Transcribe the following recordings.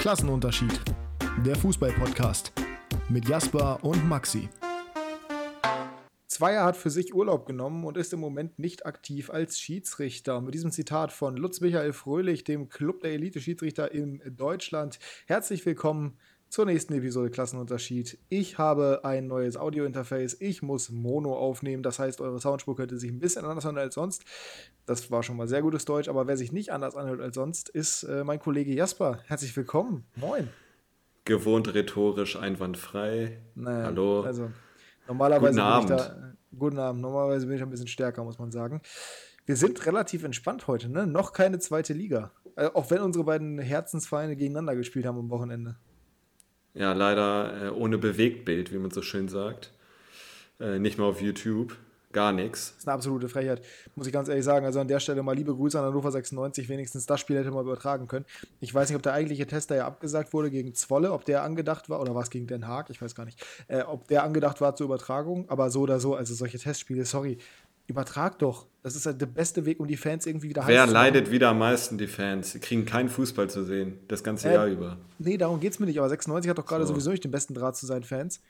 Klassenunterschied. Der Fußball-Podcast mit Jasper und Maxi. Zweier hat für sich Urlaub genommen und ist im Moment nicht aktiv als Schiedsrichter. Mit diesem Zitat von Lutz Michael Fröhlich, dem Club der Elite-Schiedsrichter in Deutschland. Herzlich willkommen zur nächsten Episode Klassenunterschied. Ich habe ein neues Audio-Interface. Ich muss Mono aufnehmen. Das heißt, eure Soundspur könnte sich ein bisschen anders anhören als sonst. Das war schon mal sehr gutes Deutsch. Aber wer sich nicht anders anhört als sonst, ist äh, mein Kollege Jasper. Herzlich willkommen. Moin. Gewohnt rhetorisch einwandfrei. Naja, Hallo. Also, normalerweise Guten Abend. bin ich da. Guten Abend. Normalerweise bin ich ein bisschen stärker, muss man sagen. Wir sind relativ entspannt heute, ne? Noch keine zweite Liga. Äh, auch wenn unsere beiden Herzensvereine gegeneinander gespielt haben am Wochenende. Ja, leider äh, ohne Bewegtbild, wie man so schön sagt. Äh, nicht mal auf YouTube. Gar nichts. Das ist eine absolute Frechheit, muss ich ganz ehrlich sagen. Also an der Stelle mal liebe Grüße an Hannover 96. Wenigstens das Spiel hätte man übertragen können. Ich weiß nicht, ob der eigentliche Test, der ja abgesagt wurde gegen Zwolle, ob der angedacht war, oder war es gegen Den Haag? Ich weiß gar nicht. Äh, ob der angedacht war zur Übertragung, aber so oder so, also solche Testspiele, sorry, übertrag doch. Das ist halt der beste Weg, um die Fans irgendwie wieder Wer heiß zu leidet wieder am meisten? Die Fans. Sie kriegen keinen Fußball zu sehen. Das ganze Äh, Jahr über. Nee, darum geht es mir nicht. Aber 96 hat doch gerade So. sowieso nicht den besten Draht zu seinen Fans.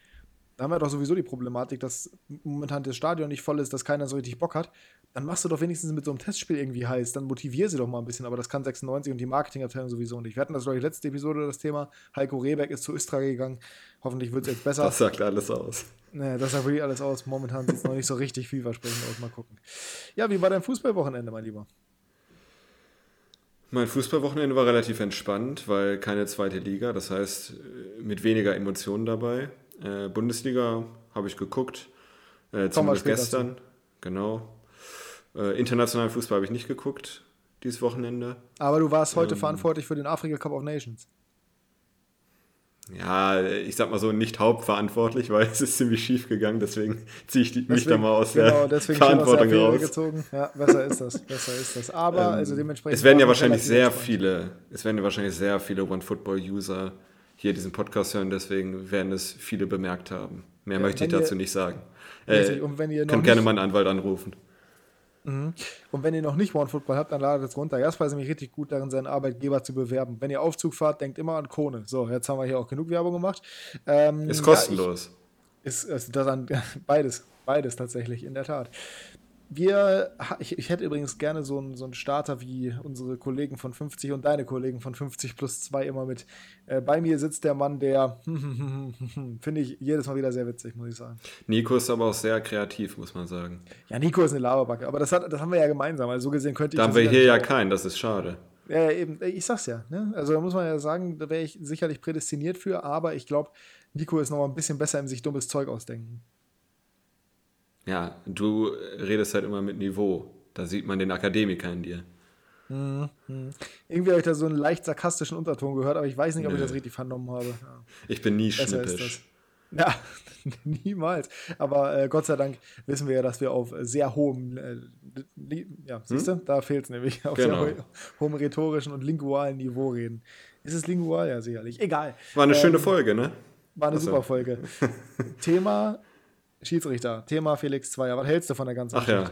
Da haben wir doch sowieso die Problematik, dass momentan das Stadion nicht voll ist, dass keiner so richtig Bock hat. Dann machst du doch wenigstens mit so einem Testspiel irgendwie heiß. Dann motivier sie doch mal ein bisschen. Aber das kann 96 und die Marketingabteilung sowieso nicht. Wir hatten das, glaube ich, letzte Episode das Thema. Heiko Rehbeck ist zu Östra gegangen. Hoffentlich wird es jetzt besser. Das sagt alles aus. Nee, das sah wirklich alles aus. Momentan sieht es noch nicht so richtig vielversprechend aus. Mal gucken. Ja, wie war dein Fußballwochenende, mein Lieber? Mein Fußballwochenende war relativ entspannt, weil keine zweite Liga. Das heißt, äh, mit weniger Emotionen dabei. Äh, Bundesliga habe ich geguckt. Äh, zumindest gestern. Genau. Äh, internationalen Fußball habe ich nicht geguckt dieses Wochenende. Aber du warst heute Ähm. verantwortlich für den Afrika Cup of Nations. Ja, ich sag mal so, nicht hauptverantwortlich, weil es ist ziemlich schief gegangen, deswegen ziehe ich die, mich da Deswegen- mal aus genau, der deswegen schön aus der Verantwortung raus. gezogen. Ja, besser ist das. Besser ist das. Aber Ähm, also dementsprechend. Es werden ja wahrscheinlich sehr entspannt. viele, es werden ja wahrscheinlich sehr viele OneFootball-User hier diesen Podcast hören, deswegen werden es viele bemerkt haben. Mehr Ja, möchte ich wenn ihr- dazu nicht sagen. Äh, und wenn ihr könnt gerne meinen Anwalt anrufen. Und wenn ihr noch nicht One Football habt, dann ladet es runter. Jasper ist nämlich richtig gut darin, seinen Arbeitgeber zu bewerben. Wenn ihr Aufzug fahrt, denkt immer an Kone. So, jetzt haben wir hier auch genug Werbung gemacht. Ähm, Ist ja, kostenlos. ich, ist, ist das an, beides, beides tatsächlich, in der Tat. Wir, ich, ich hätte übrigens gerne so einen, so einen Starter wie unsere Kollegen von 50 und deine Kollegen von 50 plus 2 immer mit. Äh, bei mir sitzt der Mann, der, finde ich jedes Mal wieder sehr witzig, muss ich sagen. Nico ist aber auch sehr kreativ, muss man sagen. Ja, Nico ist eine Laberbacke, aber das, hat, das haben wir ja gemeinsam. Also so gesehen könnte ich Da haben wir hier ja keinen, das ist schade. ja, eben, ich sag's ja. Ne? Also da muss man ja sagen, da wäre ich sicherlich prädestiniert für, aber ich glaube, Nico ist noch mal ein bisschen besser im sich dummes Zeug ausdenken. Ja, du redest halt immer mit Niveau. Da sieht man den Akademiker in dir. Irgendwie habe ich da so einen leicht sarkastischen Unterton gehört, aber ich weiß nicht, ob ich Nö. das richtig vernommen habe. Ja. Ich bin nie Besser schnippisch. Ja, niemals. Aber äh, Gott sei Dank wissen wir ja, dass wir auf sehr hohem, äh, ja, siehst du, da fehlt es nämlich, auf Genau. sehr ho hohem rhetorischen und lingualen Niveau reden. Ist es lingual? Ja, sicherlich. Egal. War eine Ähm, schöne Folge, ne? War eine Ach so. super Folge. Thema Schiedsrichter, Thema Felix Zweier. Was hältst du von der ganzen Ach ja.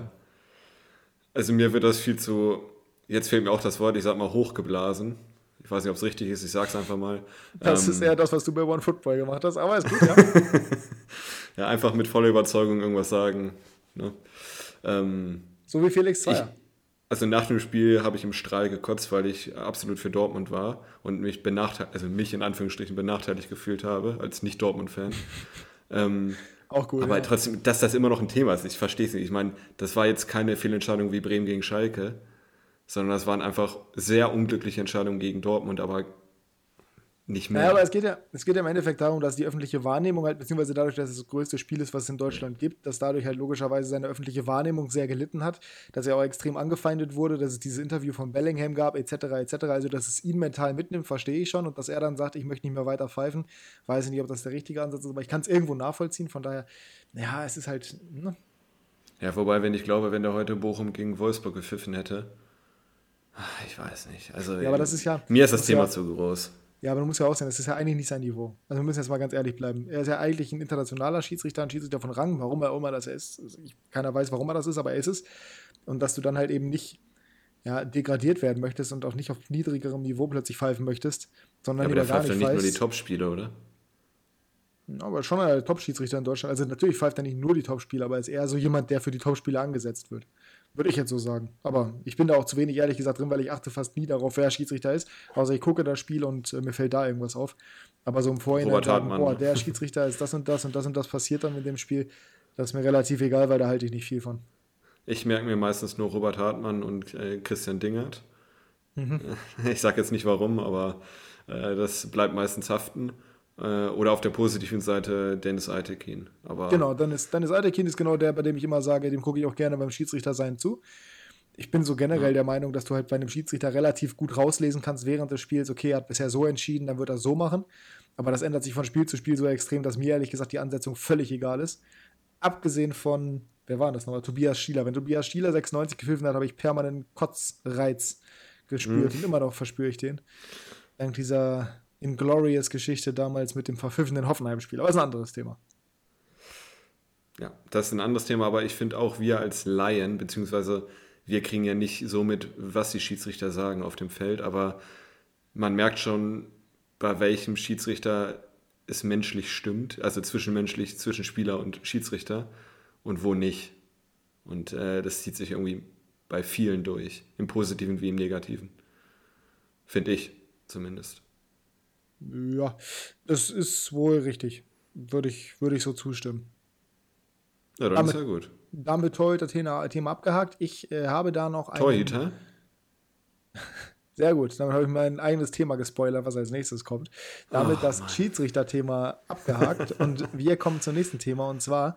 Also mir wird das viel zu, jetzt fehlt mir auch das Wort, ich sag mal hochgeblasen. Ich weiß nicht, ob es richtig ist, ich sag's einfach mal. Das Ähm, ist eher das, was du bei One Football gemacht hast, aber ist gut, ja. Ja, einfach mit voller Überzeugung irgendwas sagen. Ne? Ähm, so wie Felix Zweier. also nach dem Spiel habe ich im Strahl gekotzt, weil ich absolut für Dortmund war und mich benachteiligt, also mich in Anführungsstrichen benachteiligt gefühlt habe, als Nicht-Dortmund-Fan. ähm, Auch gut. aber ja. trotzdem, dass das immer noch ein Thema ist, ich verstehe es nicht. Ich meine, das war jetzt keine Fehlentscheidung wie Bremen gegen Schalke, sondern das waren einfach sehr unglückliche Entscheidungen gegen Dortmund, aber nicht mehr. Naja, aber es geht, ja, es geht ja im Endeffekt darum, dass die öffentliche Wahrnehmung halt, beziehungsweise dadurch, dass es das größte Spiel ist, was es in Deutschland gibt, dass dadurch halt logischerweise seine öffentliche Wahrnehmung sehr gelitten hat, dass er auch extrem angefeindet wurde, dass es dieses Interview von Bellingham gab, etc., etc., also dass es ihn mental mitnimmt, verstehe ich schon und dass er dann sagt, ich möchte nicht mehr weiter pfeifen, weiß ich nicht, ob das der richtige Ansatz ist, aber ich kann es irgendwo nachvollziehen, von daher, ja, es ist halt, ne? Ja, wobei, wenn ich glaube, wenn der heute Bochum gegen Wolfsburg gepfiffen hätte, ah, ich weiß nicht. Also, Ja, aber das ist ja- Mir ist das das Thema ja- zu groß. Ja, aber du musst ja auch sehen, das ist ja eigentlich nicht sein Niveau. Also wir müssen jetzt mal ganz ehrlich bleiben. Er ist ja eigentlich ein internationaler Schiedsrichter, ein Schiedsrichter von Rang, warum er immer das ist. Also ich, keiner weiß, warum er das ist, aber er ist es. Und dass du dann halt eben nicht, ja, degradiert werden möchtest und auch nicht auf niedrigerem Niveau plötzlich pfeifen möchtest, sondern Ja, aber der pfeift nicht ja nicht nur die pfeifst. Top-Spiele, oder? Aber schon der Top-Schiedsrichter in Deutschland. Also natürlich pfeift er nicht nur die Top-Spieler, aber er ist eher so jemand, der für die Top-Spieler angesetzt wird. Würde ich jetzt so sagen. Aber ich bin da auch zu wenig ehrlich gesagt drin, weil ich achte fast nie darauf, wer Schiedsrichter ist. Außer ich gucke das Spiel und äh, mir fällt da irgendwas auf. Aber so im Vorhinein sagen, boah, der Schiedsrichter ist das und das und das und das passiert dann in dem Spiel, das ist mir relativ egal, weil da halte ich nicht viel von. Ich merke mir meistens nur Robert Hartmann und äh, Christian Dingert. Mhm. Ich sage jetzt nicht warum, aber äh, das bleibt meistens haften. Äh, oder auf der positiven Seite Dennis Eitekin. Aber Genau, dann ist, dann ist genau der, bei dem ich immer sage, dem gucke ich auch gerne beim Schiedsrichter sein zu. Ich bin so generell der Meinung, dass du halt bei einem Schiedsrichter relativ gut rauslesen kannst während des Spiels, okay, er hat bisher so entschieden, dann wird er so machen. Aber das ändert sich von Spiel zu Spiel so extrem, dass mir ehrlich gesagt die Ansetzung völlig egal ist. Abgesehen von, wer war das nochmal? Tobias Schieler. Wenn Tobias Schieler 96 gepfiffen hat, habe ich permanent Kotzreiz gespürt und immer noch verspüre ich den. Dank dieser Inglorious-Geschichte damals mit dem verpfiffenen Hoffenheim-Spiel. Aber ist ein anderes Thema. Ja, das ist ein anderes Thema, aber ich finde auch wir als Laien, beziehungsweise wir kriegen ja nicht so mit, was die Schiedsrichter sagen auf dem Feld, aber man merkt schon, bei welchem Schiedsrichter es menschlich stimmt, also zwischenmenschlich zwischen Spieler und Schiedsrichter und wo nicht. Und äh, das zieht sich irgendwie bei vielen durch, im Positiven wie im Negativen. Finde ich zumindest. Ja, das ist wohl richtig. Würde ich, würde ich so zustimmen. Ja, dann Damit- ist ja gut. Damit Torhüter-Thema Thema abgehakt. Ich äh, habe da noch ein. Torhüter? Sehr gut. Damit habe ich mein eigenes Thema gespoilert, was als nächstes kommt. Damit Ach, das. Schiedsrichter-Thema abgehakt. und wir kommen zum nächsten Thema. Und zwar,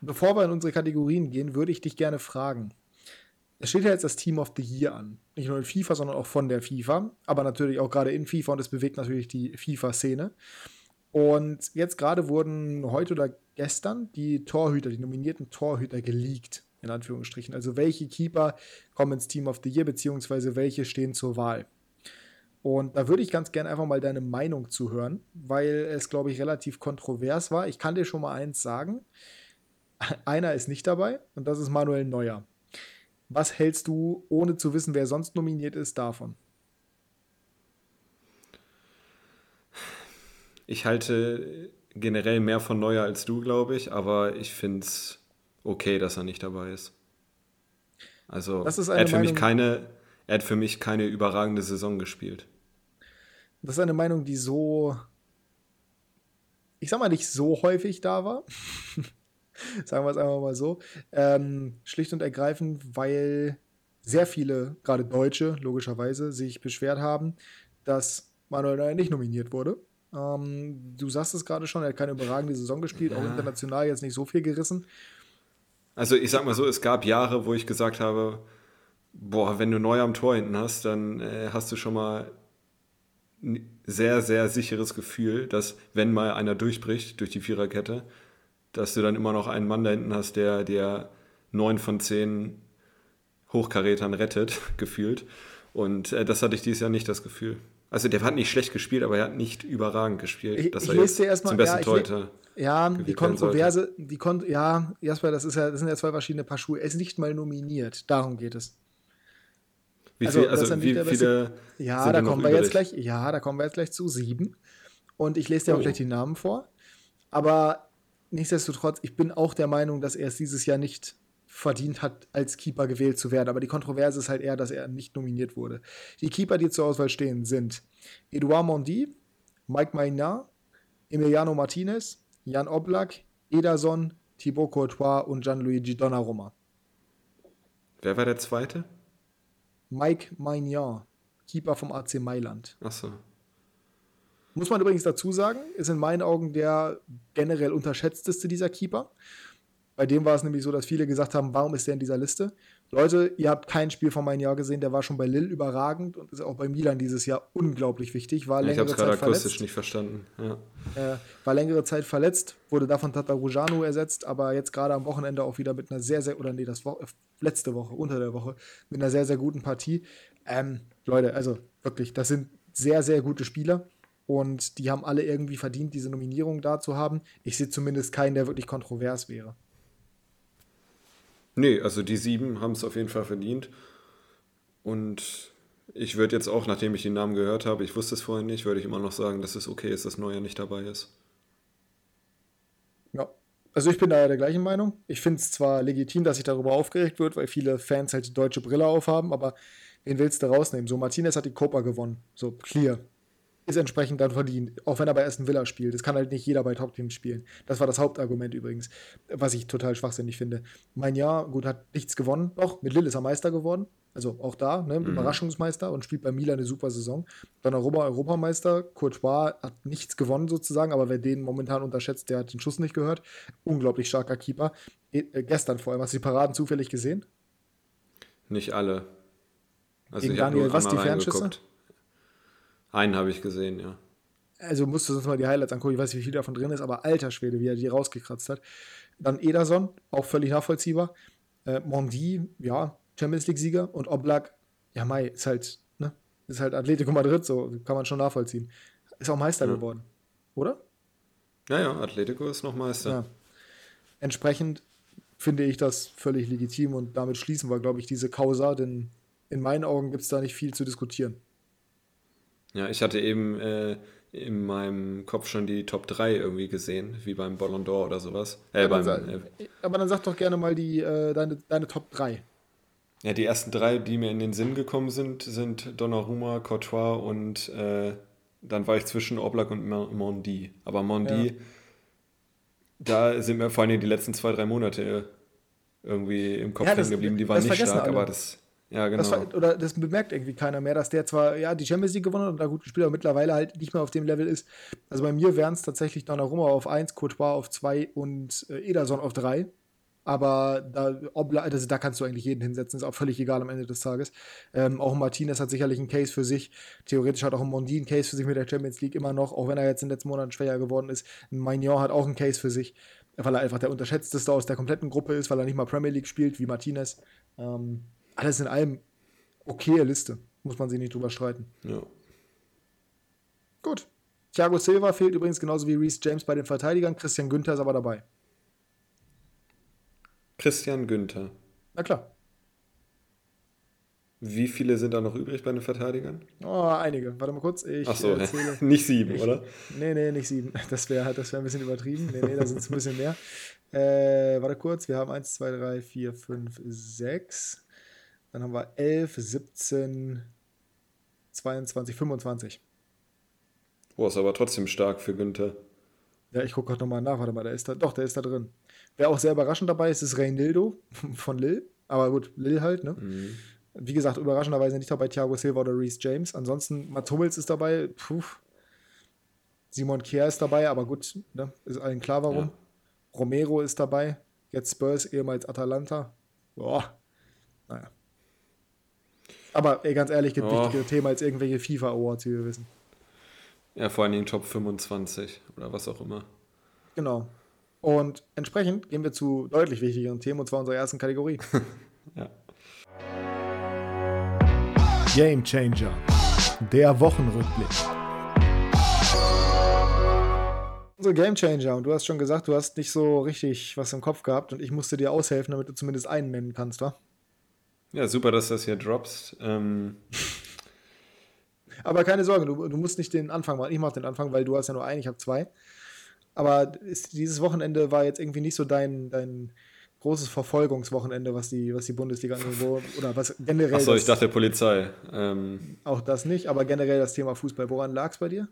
bevor wir in unsere Kategorien gehen, würde ich dich gerne fragen. Es steht ja jetzt das Team of the Year an. Nicht nur in FIFA, sondern auch von der FIFA. Aber natürlich auch gerade in FIFA und es bewegt natürlich die FIFA-Szene. Und jetzt gerade wurden heute oder gestern die Torhüter, die nominierten Torhüter geleakt, in Anführungsstrichen. Also welche Keeper kommen ins Team of the Year, beziehungsweise welche stehen zur Wahl. Und da würde ich ganz gerne einfach mal deine Meinung zu hören, weil es, glaube ich, relativ kontrovers war. Ich kann dir schon mal eins sagen. Einer ist nicht dabei und das ist Manuel Neuer. Was hältst du, ohne zu wissen, wer sonst nominiert ist, davon? Ich halte generell mehr von Neuer als du, glaube ich, aber ich finde es okay, dass er nicht dabei ist. Also, Das ist er hat für mich keine, er hat für mich keine überragende Saison gespielt. Das ist eine Meinung, die so, ich sag mal, nicht so häufig da war. Sagen wir es einfach mal so. Ähm, schlicht und ergreifend, weil sehr viele, gerade Deutsche, logischerweise, sich beschwert haben, dass Manuel Neuer nicht nominiert wurde. Ähm, du sagst es gerade schon, er hat keine überragende Saison gespielt, auch Ja. international jetzt nicht so viel gerissen. Also, ich sag mal so, es gab Jahre, wo ich gesagt habe, boah, wenn du Neuer am Tor hinten hast, dann äh, hast du schon mal ein sehr, sehr sicheres Gefühl, dass wenn mal einer durchbricht durch die Viererkette, dass du dann immer noch einen Mann da hinten hast, der der neun von zehn Hochkarätern rettet, gefühlt. Und äh, das hatte ich dieses Jahr nicht das Gefühl. Also der hat nicht schlecht gespielt, aber er hat nicht überragend gespielt, Ich- dass ich er lese jetzt dir erst mal- zum besten ja, ich Torhüter. Ja, die Kontroverse, die Kon ja, Jasper, das, ist ja, das sind ja zwei verschiedene Paar Schuhe. Er ist nicht mal nominiert, darum geht es. Wie, Also, viel, er also wie viele Ja, sind da kommen wir jetzt gleich. Ja, da kommen wir jetzt gleich zu sieben. Und ich lese dir auch Oh. gleich die Namen vor. Aber nichtsdestotrotz, ich bin auch der Meinung, dass er es dieses Jahr nicht verdient hat, als Keeper gewählt zu werden. Aber die Kontroverse ist halt eher, dass er nicht nominiert wurde. Die Keeper, die zur Auswahl stehen, sind Edouard Mondi, Mike Maynard, Emiliano Martinez, Jan Oblak, Ederson, Thibaut Courtois und Gianluigi Donnarumma. Wer war der Zweite? Mike Maynard, Keeper vom AC Mailand. Achso. Muss man übrigens dazu sagen, ist in meinen Augen der generell unterschätzteste dieser Keeper. Bei dem war es nämlich so, dass viele gesagt haben, warum ist der in dieser Liste? Leute, ihr habt kein Spiel von meinem Jahr gesehen, der war schon bei Lille überragend und ist auch bei Milan dieses Jahr unglaublich wichtig. War Ich habe längere es gerade Zeit akustisch nicht verstanden. Ja. Äh, war längere Zeit verletzt, wurde davon Tatarujanu ersetzt, aber jetzt gerade am Wochenende auch wieder mit einer sehr, sehr, oder nee, das Wo äh, letzte Woche, unter der Woche, mit einer sehr, sehr guten Partie. Ähm, Leute, also wirklich, das sind sehr, sehr gute Spieler und die haben alle irgendwie verdient, diese Nominierung da zu haben. Ich sehe zumindest keinen, der wirklich kontrovers wäre. Nee, also die sieben haben es auf jeden Fall verdient. Und ich würde jetzt auch, nachdem ich den Namen gehört habe, ich wusste es vorher nicht, würde ich immer noch sagen, dass es okay ist, dass Neuer nicht dabei ist. Ja, also ich bin da der gleichen Meinung. Ich finde es zwar legitim, dass sich darüber aufgeregt wird, weil viele Fans halt die deutsche Brille aufhaben, aber wen willst du rausnehmen? So, Martinez hat die Copa gewonnen. So, clear. Ist entsprechend dann verdient, auch wenn er bei Aston Villa spielt. Das kann halt nicht jeder bei Top-Teams spielen. Das war das Hauptargument übrigens, was ich total schwachsinnig finde. Mein Jahr, gut, hat nichts gewonnen. Doch, mit Lille ist er Meister geworden. Also auch da, ne, mhm. Überraschungsmeister und spielt bei Milan eine super Saison. Dann Europa Europameister. Courtois hat nichts gewonnen sozusagen, aber wer den momentan unterschätzt, der hat den Schuss nicht gehört. Unglaublich starker Keeper. E äh, gestern vor allem, hast du die Paraden zufällig gesehen? Nicht alle. Also Gegen Daniel, was die Fernschüsse? Einen habe ich gesehen, ja. Also musst du uns mal die Highlights angucken. Ich weiß nicht, wie viel davon drin ist, aber alter Schwede, wie er die rausgekratzt hat. Dann Ederson, auch völlig nachvollziehbar. Äh, Mondi, ja, Champions League-Sieger und Oblak, ja, Mai, ist halt, ne, ist halt Atletico Madrid, so kann man schon nachvollziehen. Ist auch Meister ja. geworden, oder? Ja, ja, Atletico ist noch Meister. Ja. Entsprechend finde ich das völlig legitim und damit schließen wir, glaube ich, diese Causa, denn in meinen Augen gibt es da nicht viel zu diskutieren. Ja, ich hatte eben äh, in meinem Kopf schon die Top 3 irgendwie gesehen, wie beim Ballon d'Or oder sowas. Äh, ja, beim, äh, aber dann sag doch gerne mal die, äh, deine, deine Top 3. Ja, die ersten drei, die mir in den Sinn gekommen sind, sind Donnarumma, Courtois und äh, dann war ich zwischen Oblak und Mondi. Aber Mondi, ja. da sind mir vor allem die letzten zwei, drei Monate irgendwie im Kopf ja, hängen geblieben. Die waren nicht stark, alle. aber das. Ja, genau. Das war, oder das bemerkt irgendwie keiner mehr, dass der zwar ja die Champions League gewonnen hat und da gut gespielt, aber mittlerweile halt nicht mehr auf dem Level ist. Also bei mir wären es tatsächlich Donnarumma auf 1, Courtois auf 2 und äh, Ederson auf 3. Aber da, also da kannst du eigentlich jeden hinsetzen, ist auch völlig egal am Ende des Tages. Ähm, auch Martinez hat sicherlich einen Case für sich. Theoretisch hat auch ein Mondi einen Case für sich mit der Champions League immer noch, auch wenn er jetzt in den letzten Monaten schwächer geworden ist. Ein Magnon hat auch einen Case für sich, weil er einfach der unterschätzteste aus der kompletten Gruppe ist, weil er nicht mal Premier League spielt wie Martinez. Ähm, alles in allem okaye Liste, muss man sich nicht drüber streiten. Ja. Gut. Thiago Silva fehlt übrigens genauso wie Reese James bei den Verteidigern. Christian Günther ist aber dabei. Christian Günther. Na klar. Wie viele sind da noch übrig bei den Verteidigern? Oh, einige. Warte mal kurz. Ich Ach so, äh, nicht sieben, ich, oder? Nee, nee, nicht sieben. Das wäre das wär ein bisschen übertrieben. Nee, nee, da sind es ein bisschen mehr. Äh, warte kurz. Wir haben 1, 2, 3, 4, 5, 6. Dann haben wir 11, 17, 22, 25. Boah, ist aber trotzdem stark für Günther. Ja, ich gucke gerade nochmal nach. Warte mal, der ist da. Doch, der ist da drin. Wer auch sehr überraschend dabei ist, ist Reynildo von Lille. Aber gut, Lille halt, ne? Mhm. Wie gesagt, überraschenderweise nicht dabei Thiago Silva oder Reese James. Ansonsten, Mats Hummels ist dabei. Puh. Simon Kier ist dabei, aber gut, ne? ist allen klar warum. Ja. Romero ist dabei. Jetzt Spurs, ehemals Atalanta. Boah. Naja. Aber ey, ganz ehrlich, gibt oh. wichtigere Themen als irgendwelche FIFA-Awards, wie wir wissen. Ja, vor allem den Top 25 oder was auch immer. Genau. Und entsprechend gehen wir zu deutlich wichtigeren Themen, und zwar unserer ersten Kategorie. ja. Game Changer, der Wochenrückblick. Unsere Game Changer, und du hast schon gesagt, du hast nicht so richtig was im Kopf gehabt und ich musste dir aushelfen, damit du zumindest einen nennen kannst, wa? Ja, super, dass das hier droppst. Ähm Aber keine Sorge, du, du, musst nicht den Anfang machen. Ich mach den Anfang, weil du hast ja nur einen, ich habe zwei. Aber ist, dieses Wochenende war jetzt irgendwie nicht so dein, dein großes Verfolgungswochenende, was die, was die Bundesliga angeht, oder was generell. Achso, ich dachte Polizei. Ähm, auch das nicht, aber generell das Thema Fußball. Woran lag es bei dir?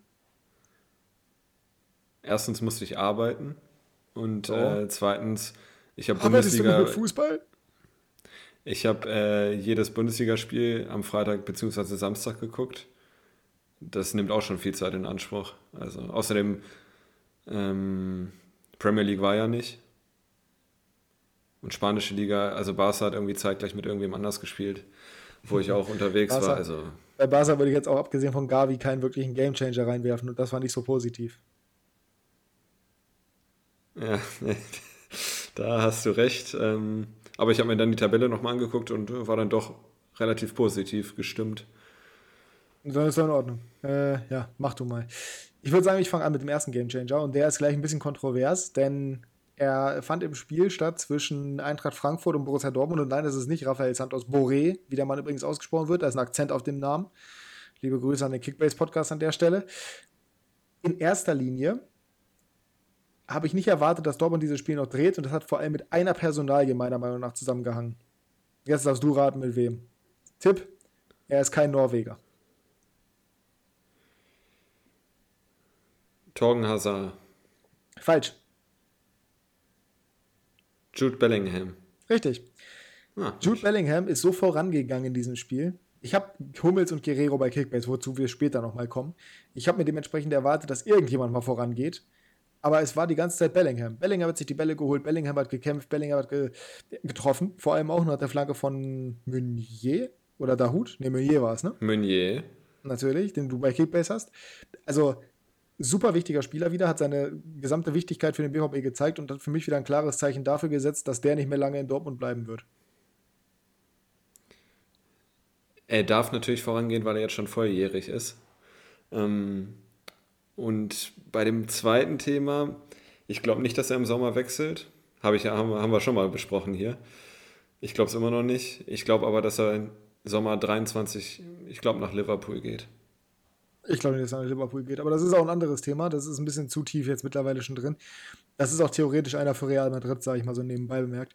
Erstens musste ich arbeiten und oh. äh, zweitens, ich habe Bundesliga. Du mit Fußball? Ich habe äh, jedes Bundesligaspiel am Freitag bzw. Samstag geguckt. Das nimmt auch schon viel Zeit in Anspruch. Also außerdem ähm, Premier League war ja nicht. Und spanische Liga, also Barca hat irgendwie zeitgleich mit irgendwem anders gespielt, wo ich auch unterwegs Barca, war. Also. Bei Barca würde ich jetzt auch abgesehen von Gavi keinen wirklichen Gamechanger reinwerfen und das war nicht so positiv. Ja, da hast du recht. Ähm, aber ich habe mir dann die Tabelle nochmal angeguckt und war dann doch relativ positiv gestimmt. Dann ist in Ordnung. Äh, ja, mach du mal. Ich würde sagen, ich fange an mit dem ersten Gamechanger und der ist gleich ein bisschen kontrovers, denn Er fand im Spiel statt zwischen Eintracht Frankfurt und Borussia Dortmund. Und nein, das ist nicht Raphael Santos Boré, wie der Mann übrigens ausgesprochen wird. Da ist ein Akzent auf dem Namen. Liebe Grüße an den Kickbase-Podcast an der Stelle. In erster Linie habe ich nicht erwartet, dass Dortmund dieses Spiel noch dreht. Und das hat vor allem mit einer Personalie meiner Meinung nach zusammengehangen. Jetzt darfst du raten, mit wem. Tipp: Er ist kein Norweger. Torgen Hazard. Falsch. Jude Bellingham. Richtig. Ah, Jude Bellingham ist so vorangegangen in diesem Spiel. Ich habe Hummels und Guerrero bei Kickbase, wozu wir später nochmal kommen. Ich habe mir dementsprechend erwartet, dass irgendjemand mal vorangeht. Aber es war die ganze Zeit Bellingham. Bellingham hat sich die Bälle geholt, Bellingham hat gekämpft, Bellingham hat ge getroffen. Vor allem auch nach der Flanke von Meunier oder Dahut. Ne, Meunier war es, ne? Meunier. Natürlich, den du bei Kickbase hast. Also super wichtiger Spieler wieder, hat seine gesamte Wichtigkeit für den BVB gezeigt und hat für mich wieder ein klares Zeichen dafür gesetzt, dass der nicht mehr lange in Dortmund bleiben wird. Er darf natürlich vorangehen, weil er jetzt schon volljährig ist. Ähm, und bei dem zweiten Thema, ich glaube nicht, dass er im Sommer wechselt. Habe ich, haben, haben wir schon mal besprochen hier. Ich glaube es immer noch nicht. Ich glaube aber, dass er im Sommer 23, ich glaube, nach Liverpool geht. Ich glaube nicht, dass er nach Liverpool geht, aber das ist auch ein anderes Thema. Das ist ein bisschen zu tief jetzt mittlerweile schon drin. Das ist auch theoretisch einer für Real Madrid, sage ich mal so nebenbei bemerkt.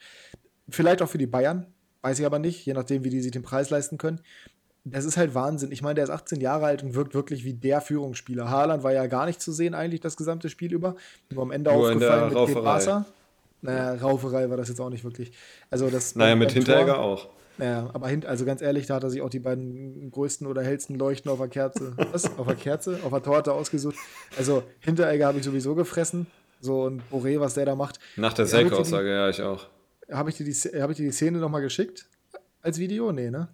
Vielleicht auch für die Bayern, weiß ich aber nicht, je nachdem, wie die sich den Preis leisten können. Das ist halt Wahnsinn. Ich meine, der ist 18 Jahre alt und wirkt wirklich wie der Führungsspieler. Haaland war ja gar nicht zu sehen, eigentlich das gesamte Spiel über. Nur am Ende Nur aufgefallen mit Barca. Naja, Rauferei war das jetzt auch nicht wirklich. Also das naja, mit Hinteregger auch. Ja, aber hint, also ganz ehrlich, da hat er sich auch die beiden größten oder hellsten Leuchten auf der Kerze, was? auf der Kerze, auf der Torte ausgesucht. Also Hinteregger habe ich sowieso gefressen. So und Boré, was der da macht. Nach der Selke-Aussage, ja, ich auch. Habe ich, dir die, hab ich dir die Szene nochmal geschickt? Als Video? Nee, ne?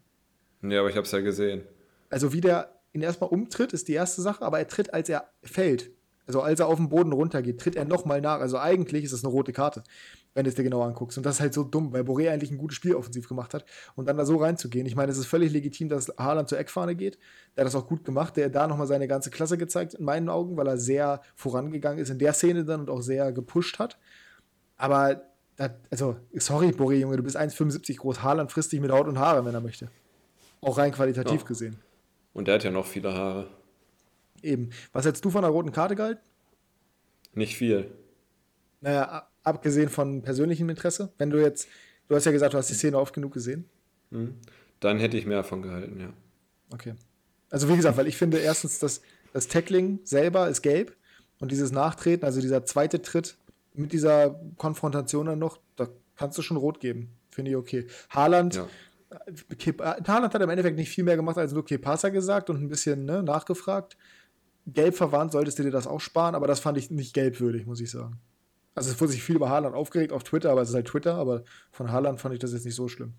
Ja, aber ich habe es ja gesehen. Also wie der ihn erstmal umtritt, ist die erste Sache, aber er tritt, als er fällt. Also als er auf den Boden runtergeht, tritt er nochmal nach. Also eigentlich ist das eine rote Karte wenn du es dir genau anguckst. Und das ist halt so dumm, weil Boré eigentlich ein gutes Spiel offensiv gemacht hat und dann da so reinzugehen. Ich meine, es ist völlig legitim, dass Haaland zur Eckfahne geht. Der hat das auch gut gemacht. Der hat da nochmal seine ganze Klasse gezeigt, in meinen Augen, weil er sehr vorangegangen ist in der Szene dann und auch sehr gepusht hat. Aber, das, also, sorry, Boré, Junge, du bist 1,75 groß. Haaland frisst dich mit Haut und Haare, wenn er möchte. Auch rein qualitativ ja. gesehen. Und der hat ja noch viele Haare. Eben. Was hättest du von einer roten Karte gehalten? Nicht viel. Naja, abgesehen von persönlichem Interesse? Wenn du jetzt, du hast ja gesagt, du hast die Szene oft genug gesehen. Mhm. Dann hätte ich mehr davon gehalten, ja. Okay. Also wie gesagt, weil ich finde erstens, dass das Tackling selber ist gelb und dieses Nachtreten, also dieser zweite Tritt mit dieser Konfrontation dann noch, da kannst du schon rot geben. Finde ich okay. Haaland, ja. Äh, Haaland hat im Endeffekt nicht viel mehr gemacht als nur Kepasa gesagt und ein bisschen ne, nachgefragt. Gelb verwandt solltest du dir das auch sparen, aber das fand ich nicht gelbwürdig, muss ich sagen. Also es wurde sich viel über Haaland aufgeregt auf Twitter, aber es ist halt Twitter, aber von Haaland fand ich das jetzt nicht so schlimm.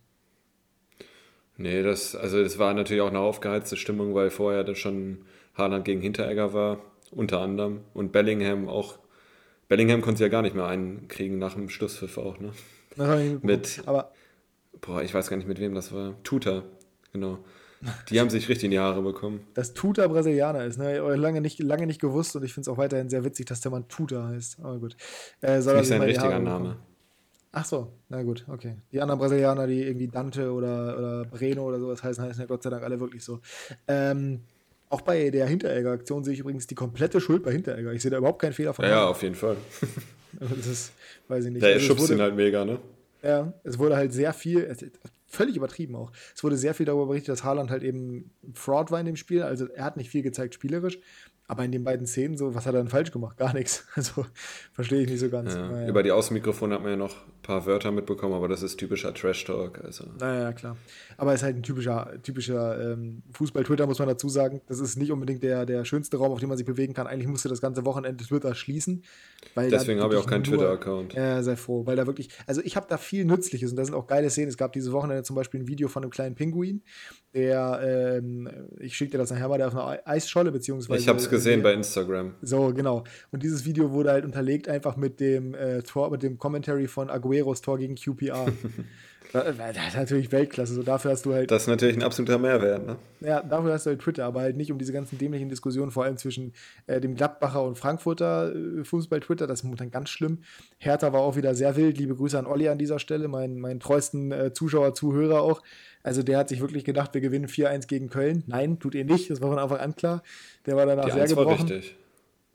Nee, das, also es war natürlich auch eine aufgeheizte Stimmung, weil vorher das schon Haaland gegen Hinteregger war, unter anderem. Und Bellingham auch. Bellingham konnte ja gar nicht mehr einkriegen nach dem Schlusspfiff auch, ne? mit, aber boah, ich weiß gar nicht, mit wem das war. Tuta, genau. Die haben sich richtig in die Haare bekommen. Dass Tuta Brasilianer ist, ne? Lange nicht, lange nicht gewusst und ich finde es auch weiterhin sehr witzig, dass der Mann Tuta heißt. Aber gut. Äh, soll nicht sein richtiger Name. Ach so, na gut, okay. Die anderen Brasilianer, die irgendwie Dante oder, oder Breno oder sowas heißen, heißen ja Gott sei Dank alle wirklich so. Ähm, auch bei der Hinteregger-Aktion sehe ich übrigens die komplette Schuld bei Hinteregger. Ich sehe da überhaupt keinen Fehler von. Ja, ja auf jeden Fall. das ist, weiß ich nicht. Der also schubst ihn halt mega, ne? Ja, es wurde halt sehr viel, völlig übertrieben auch. Es wurde sehr viel darüber berichtet, dass Haaland halt eben Fraud war in dem Spiel. Also er hat nicht viel gezeigt spielerisch, aber in den beiden Szenen, so, was hat er dann falsch gemacht? Gar nichts. Also verstehe ich nicht so ganz. Ja, naja. Über die Außenmikrofone hat man ja noch ein paar Wörter mitbekommen, aber das ist typischer Trash-Talk. Also. Naja, klar. Aber es ist halt ein typischer, typischer ähm, Fußball-Twitter, muss man dazu sagen. Das ist nicht unbedingt der, der schönste Raum, auf dem man sich bewegen kann. Eigentlich musste das ganze Wochenende Twitter schließen. Deswegen habe ich auch keinen Twitter-Account. Ja, sei froh, weil da wirklich, also ich habe da viel Nützliches und da sind auch geile Szenen. Es gab dieses Wochenende zum Beispiel ein Video von einem kleinen Pinguin, der, ähm, ich schicke dir das nachher mal, der auf einer Eisscholle, beziehungsweise. Ich habe es gesehen bei Instagram. So, genau. Und dieses Video wurde halt unterlegt einfach mit dem äh, Tor, mit dem Commentary von Agueros Tor gegen QPR. Das ist natürlich Weltklasse. So dafür hast du halt. Das ist natürlich ein absoluter Mehrwert, ne? Ja, dafür hast du halt Twitter, aber halt nicht um diese ganzen dämlichen Diskussionen, vor allem zwischen äh, dem Gladbacher und Frankfurter äh, Fußball-Twitter. Das ist momentan ganz schlimm. Hertha war auch wieder sehr wild. Liebe Grüße an Olli an dieser Stelle, meinen mein treuesten äh, Zuschauer, Zuhörer auch. Also der hat sich wirklich gedacht, wir gewinnen 4-1 gegen Köln. Nein, tut ihr nicht. Das war von Anfang an klar. Der war danach Die sehr gebrochen. War richtig.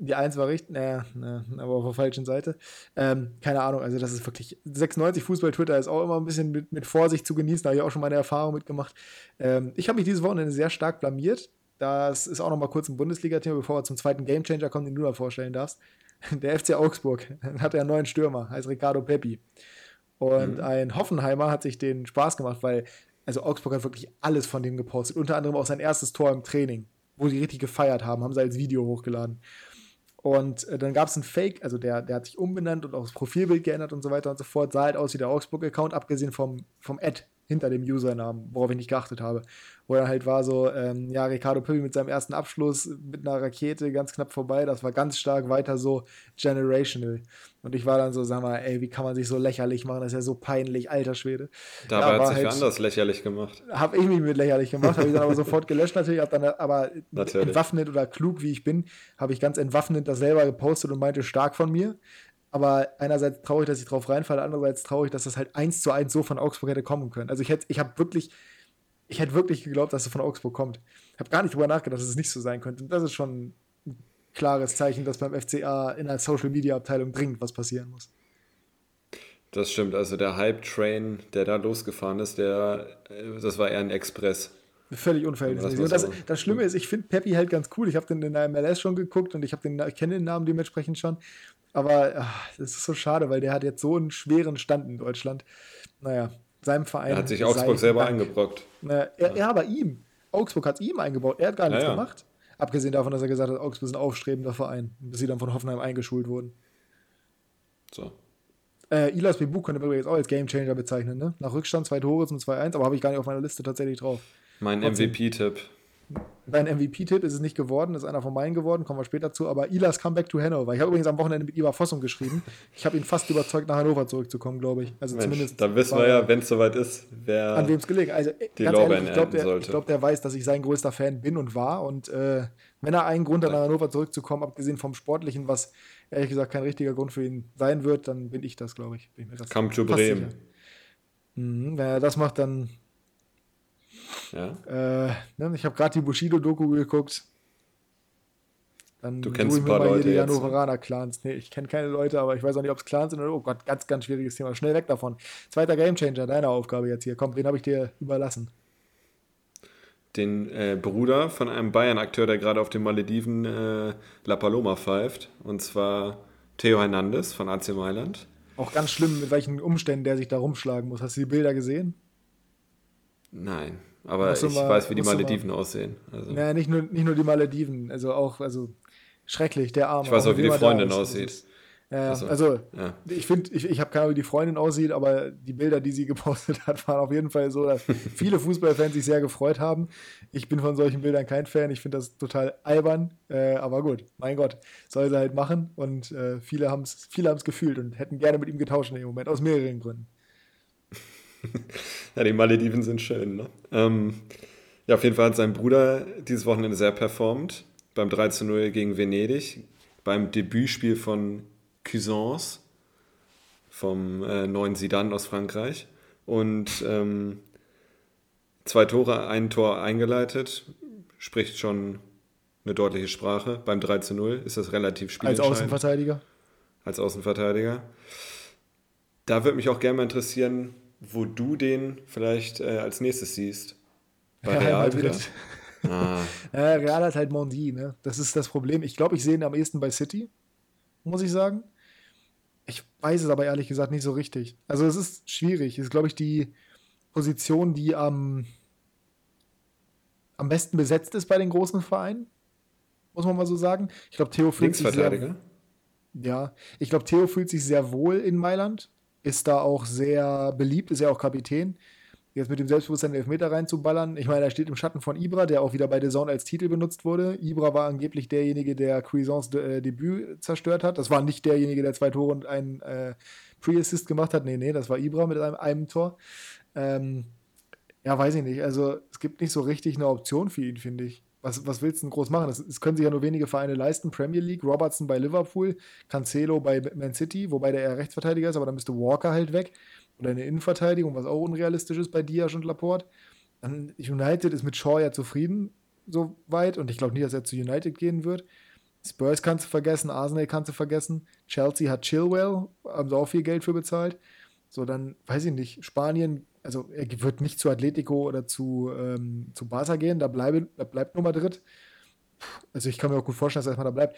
Die 1 war richtig, naja, naja, aber auf der falschen Seite. Ähm, keine Ahnung, also das ist wirklich. 96 Fußball-Twitter ist auch immer ein bisschen mit, mit Vorsicht zu genießen, da habe ich auch schon meine Erfahrung mitgemacht. Ähm, ich habe mich dieses Wochenende sehr stark blamiert. Das ist auch noch mal kurz ein Bundesliga-Thema, bevor wir zum zweiten Gamechanger kommen, den du da vorstellen darfst. Der FC Augsburg hat ja einen neuen Stürmer, heißt Ricardo Peppi. Und mhm. ein Hoffenheimer hat sich den Spaß gemacht, weil, also Augsburg hat wirklich alles von dem gepostet, unter anderem auch sein erstes Tor im Training, wo sie richtig gefeiert haben, haben sie als Video hochgeladen. Und äh, dann gab es einen Fake, also der, der hat sich umbenannt und auch das Profilbild geändert und so weiter und so fort. Sah halt aus wie der Augsburg-Account, abgesehen vom, vom Ad hinter dem Usernamen, worauf ich nicht geachtet habe. Wo er halt war so, ähm, ja, Ricardo Pippi mit seinem ersten Abschluss mit einer Rakete ganz knapp vorbei. Das war ganz stark weiter so generational. Und ich war dann so, sag mal, ey, wie kann man sich so lächerlich machen? Das ist ja so peinlich, alter Schwede. Dabei ja, hat sich halt, anders lächerlich gemacht. Habe ich mich mit lächerlich gemacht, habe ich dann aber sofort gelöscht natürlich, hab dann aber natürlich. entwaffnet oder klug wie ich bin, habe ich ganz entwaffnet das selber gepostet und meinte, stark von mir. Aber einerseits traurig, dass ich drauf reinfalle, andererseits traurig, dass das halt eins zu eins so von Augsburg hätte kommen können. Also ich hätte, ich habe wirklich, ich hätte wirklich geglaubt, dass es von Augsburg kommt. Ich habe gar nicht drüber nachgedacht, dass es nicht so sein könnte. Und das ist schon ein klares Zeichen, dass beim FCA in der Social Media Abteilung dringend was passieren muss. Das stimmt, also der Hype-Train, der da losgefahren ist, der, das war eher ein Express. Völlig unverhältnismäßig. Und das, das Schlimme ist, ich finde Peppy halt ganz cool. Ich habe den in der MLS schon geguckt und ich, den, ich kenne den Namen dementsprechend schon. Aber ach, das ist so schade, weil der hat jetzt so einen schweren Stand in Deutschland. Naja, seinem Verein. Er hat sich Augsburg selber Dank. eingebrockt. Naja, er, ja, aber ihm. Augsburg hat es ihm eingebaut. Er hat gar nichts ja, ja. gemacht. Abgesehen davon, dass er gesagt hat, Augsburg ist ein aufstrebender Verein, bis sie dann von Hoffenheim eingeschult wurden. So. Äh, Ilas Bebu könnte man übrigens auch als Gamechanger bezeichnen, ne? Nach Rückstand zwei Tore zum 2-1, aber habe ich gar nicht auf meiner Liste tatsächlich drauf. Mein MVP-Tipp. Dein MVP-Tipp ist es nicht geworden, ist einer von meinen geworden, kommen wir später zu. Aber Ilas Comeback to Hannover. Ich habe übrigens am Wochenende mit Ivar Fossum geschrieben. Ich habe ihn fast überzeugt, nach Hannover zurückzukommen, glaube ich. Also Mensch, zumindest. Da wissen wir ja, wenn es soweit ist, wer. An wem es gelegen Also, die ganz ehrlich, ich glaube, der, glaub, der, weiß, dass ich sein größter Fan bin und war. Und äh, wenn er einen Grund hat, nach Hannover zurückzukommen, abgesehen vom Sportlichen, was ehrlich gesagt kein richtiger Grund für ihn sein wird, dann bin ich das, glaube ich. Bin ich Come to Bremen. Mhm, wenn er das macht, dann ja. Äh, ne, ich habe gerade die Bushido-Doku geguckt. Dann du kennst ein paar Leute die Hannoveraner Clans. Nee, ich kenne keine Leute, aber ich weiß auch nicht, ob es Clans sind oder. Oh Gott, ganz, ganz schwieriges Thema. Schnell weg davon. Zweiter Gamechanger, deine Aufgabe jetzt hier. Komm, wen habe ich dir überlassen? Den äh, Bruder von einem Bayern-Akteur, der gerade auf den Malediven äh, La Paloma pfeift. Und zwar Theo Hernandez von AC Mailand. Auch ganz schlimm, mit welchen Umständen der sich da rumschlagen muss. Hast du die Bilder gesehen? Nein. Aber ich mal, weiß, wie die Malediven mal. aussehen. Also. Ja, nicht nur, nicht nur die Malediven, also auch, also schrecklich, der Arme. Ich weiß auch, wie die Freundin aussieht. Ja, also, also ja. ich finde, ich, ich habe keine Ahnung, wie die Freundin aussieht, aber die Bilder, die sie gepostet hat, waren auf jeden Fall so, dass viele Fußballfans sich sehr gefreut haben. Ich bin von solchen Bildern kein Fan, ich finde das total albern, äh, aber gut, mein Gott, soll sie halt machen und äh, viele haben es viele gefühlt und hätten gerne mit ihm getauscht in dem Moment, aus mehreren Gründen. ja, die Malediven sind schön. Ne? Ähm, ja, auf jeden Fall hat sein Bruder dieses Wochenende sehr performt. Beim 3 zu 0 gegen Venedig. Beim Debütspiel von Cuisance, vom äh, neuen Sidan aus Frankreich. Und ähm, zwei Tore, ein Tor eingeleitet. Spricht schon eine deutliche Sprache. Beim 3 zu 0 ist das relativ spielentscheidend. Als Außenverteidiger? Als Außenverteidiger. Da würde mich auch gerne mal interessieren, wo du den vielleicht äh, als nächstes siehst. Bei Real, Real wieder? ah. ja, Real hat halt Mondi, ne? Das ist das Problem. Ich glaube, ich sehe ihn am ehesten bei City, muss ich sagen. Ich weiß es aber ehrlich gesagt nicht so richtig. Also es ist schwierig. Es ist, glaube ich, die Position, die am, am besten besetzt ist bei den großen Vereinen. Muss man mal so sagen. Ich glaube, Theo fühlt sich sehr, Ja, ich glaube, Theo fühlt sich sehr wohl in Mailand ist da auch sehr beliebt, ist ja auch Kapitän. Jetzt mit dem Selbstbewusstsein Elfmeter reinzuballern. Ich meine, er steht im Schatten von Ibra, der auch wieder bei The Zone als Titel benutzt wurde. Ibra war angeblich derjenige, der Cuisance De äh, Debüt zerstört hat. Das war nicht derjenige, der zwei Tore und einen äh, Pre-Assist gemacht hat. Nee, nee, das war Ibra mit einem, einem Tor. Ähm, ja, weiß ich nicht. Also es gibt nicht so richtig eine Option für ihn, finde ich. Was, was willst du denn groß machen? Das, das, können sich ja nur wenige Vereine leisten. Premier League, Robertson bei Liverpool, Cancelo bei Man City, wobei der eher Rechtsverteidiger ist, aber dann müsste Walker halt weg. Oder eine Innenverteidigung, was auch unrealistisch ist bei Diaz und Laporte. Dann United ist mit Shaw ja zufrieden, soweit. Und ich glaube nicht, dass er zu United gehen wird. Spurs kannst du vergessen, Arsenal kannst du vergessen. Chelsea hat Chilwell, haben sie auch viel Geld für bezahlt. So, dann weiß ich nicht. Spanien also er wird nicht zu Atletico oder zu, ähm, zu Barca gehen, da, bleibe, da bleibt nur Madrid. Also ich kann mir auch gut vorstellen, dass er erstmal da bleibt.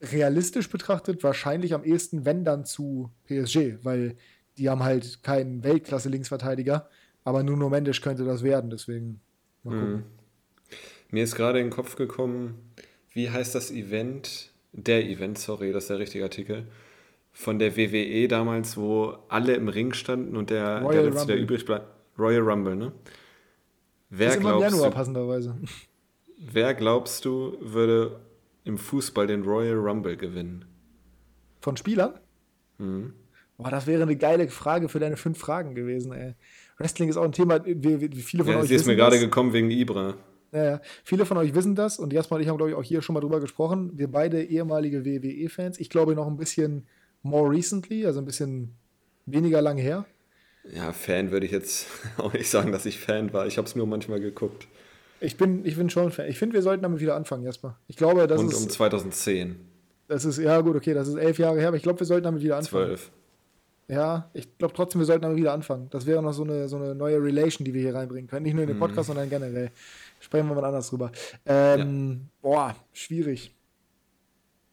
Realistisch betrachtet wahrscheinlich am ehesten, wenn dann zu PSG, weil die haben halt keinen Weltklasse-Linksverteidiger, aber Nuno Mendes könnte das werden, deswegen mal gucken. Mhm. Mir ist gerade in den Kopf gekommen, wie heißt das Event? Der Event, sorry, das ist der richtige Artikel von der WWE damals, wo alle im Ring standen und der, der letzte, der übrig bleibt. Royal Rumble, ne? Wer ist immer im Januar, du, passenderweise. Wer glaubst du, würde im Fußball den Royal Rumble gewinnen? Von Spielern? Mhm. Boah, das wäre eine geile Frage für deine fünf Fragen gewesen, ey. Wrestling ist auch ein Thema, wie, wie viele von ja, euch. Sie ist mir gerade gekommen wegen Ibra. Ja, ja, viele von euch wissen das und Jasper und ich haben, glaube ich, auch hier schon mal drüber gesprochen. Wir beide ehemalige WWE-Fans. Ich glaube noch ein bisschen more recently, also ein bisschen weniger lang her? Ja, Fan würde ich jetzt auch nicht sagen, dass ich Fan war. Ich habe es nur manchmal geguckt. Ich bin, ich bin schon Fan. Ich finde, wir sollten damit wieder anfangen, Jasper. Ich glaube, das Und ist. Und um 2010. Das ist, ja, gut, okay, das ist elf Jahre her, aber ich glaube, wir sollten damit wieder anfangen. Zwölf. Ja, ich glaube trotzdem, wir sollten damit wieder anfangen. Das wäre noch so eine, so eine neue Relation, die wir hier reinbringen können. Nicht nur in den mhm. Podcast, mm. sondern generell. Sprechen wir mal anders drüber. Ähm, ja. Boah, schwierig.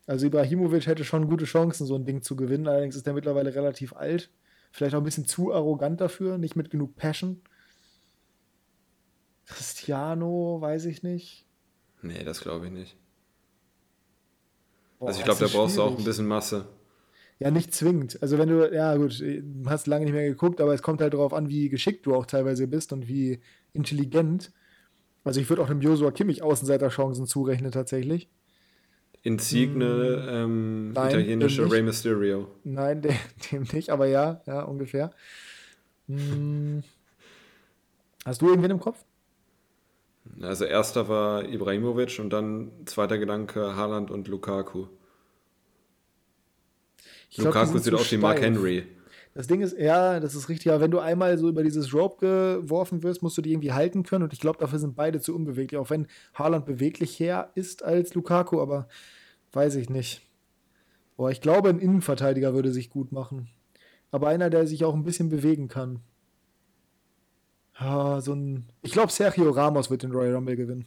Also Ibrahimovic hätte schon gute Chancen, so ein Ding zu gewinnen. Allerdings ist er mittlerweile relativ alt. Vielleicht auch ein bisschen zu arrogant dafür, nicht mit genug Passion. Cristiano, weiß ich nicht. Nee, das glaube ich nicht. Boah, also ich glaube, da brauchst schwierig. du auch ein bisschen Masse. Ja, nicht zwingend. Also wenn du, ja gut, hast lange nicht mehr geguckt, aber es kommt halt darauf an, wie geschickt du auch teilweise bist und wie intelligent. Also ich würde auch dem Josua Kimmich Außenseiterchancen zurechnen tatsächlich. Insigne, hm. ähm, Nein, italienische Rey Mysterio. Nein, dem, dem, nicht, aber ja, ja, ungefähr. Hm. Hast du irgendwen im Kopf? Also erster war Ibrahimovic und dann zweiter Gedanke Haaland und Lukaku. Ich Lukaku glaub, sieht aus wie Mark Henry. Das Ding ist, ja, das ist richtig, aber wenn du einmal so über dieses Rope geworfen wirst, musst du die irgendwie halten können und ich glaube, dafür sind beide zu unbeweglich, auch wenn Haaland beweglicher ist als Lukaku, aber weiß ich nicht. Boah, ich glaube, ein Innenverteidiger würde sich gut machen. Aber einer, der sich auch ein bisschen bewegen kann. Ja, so ein. Ich glaube, Sergio Ramos wird den Royal Rumble gewinnen.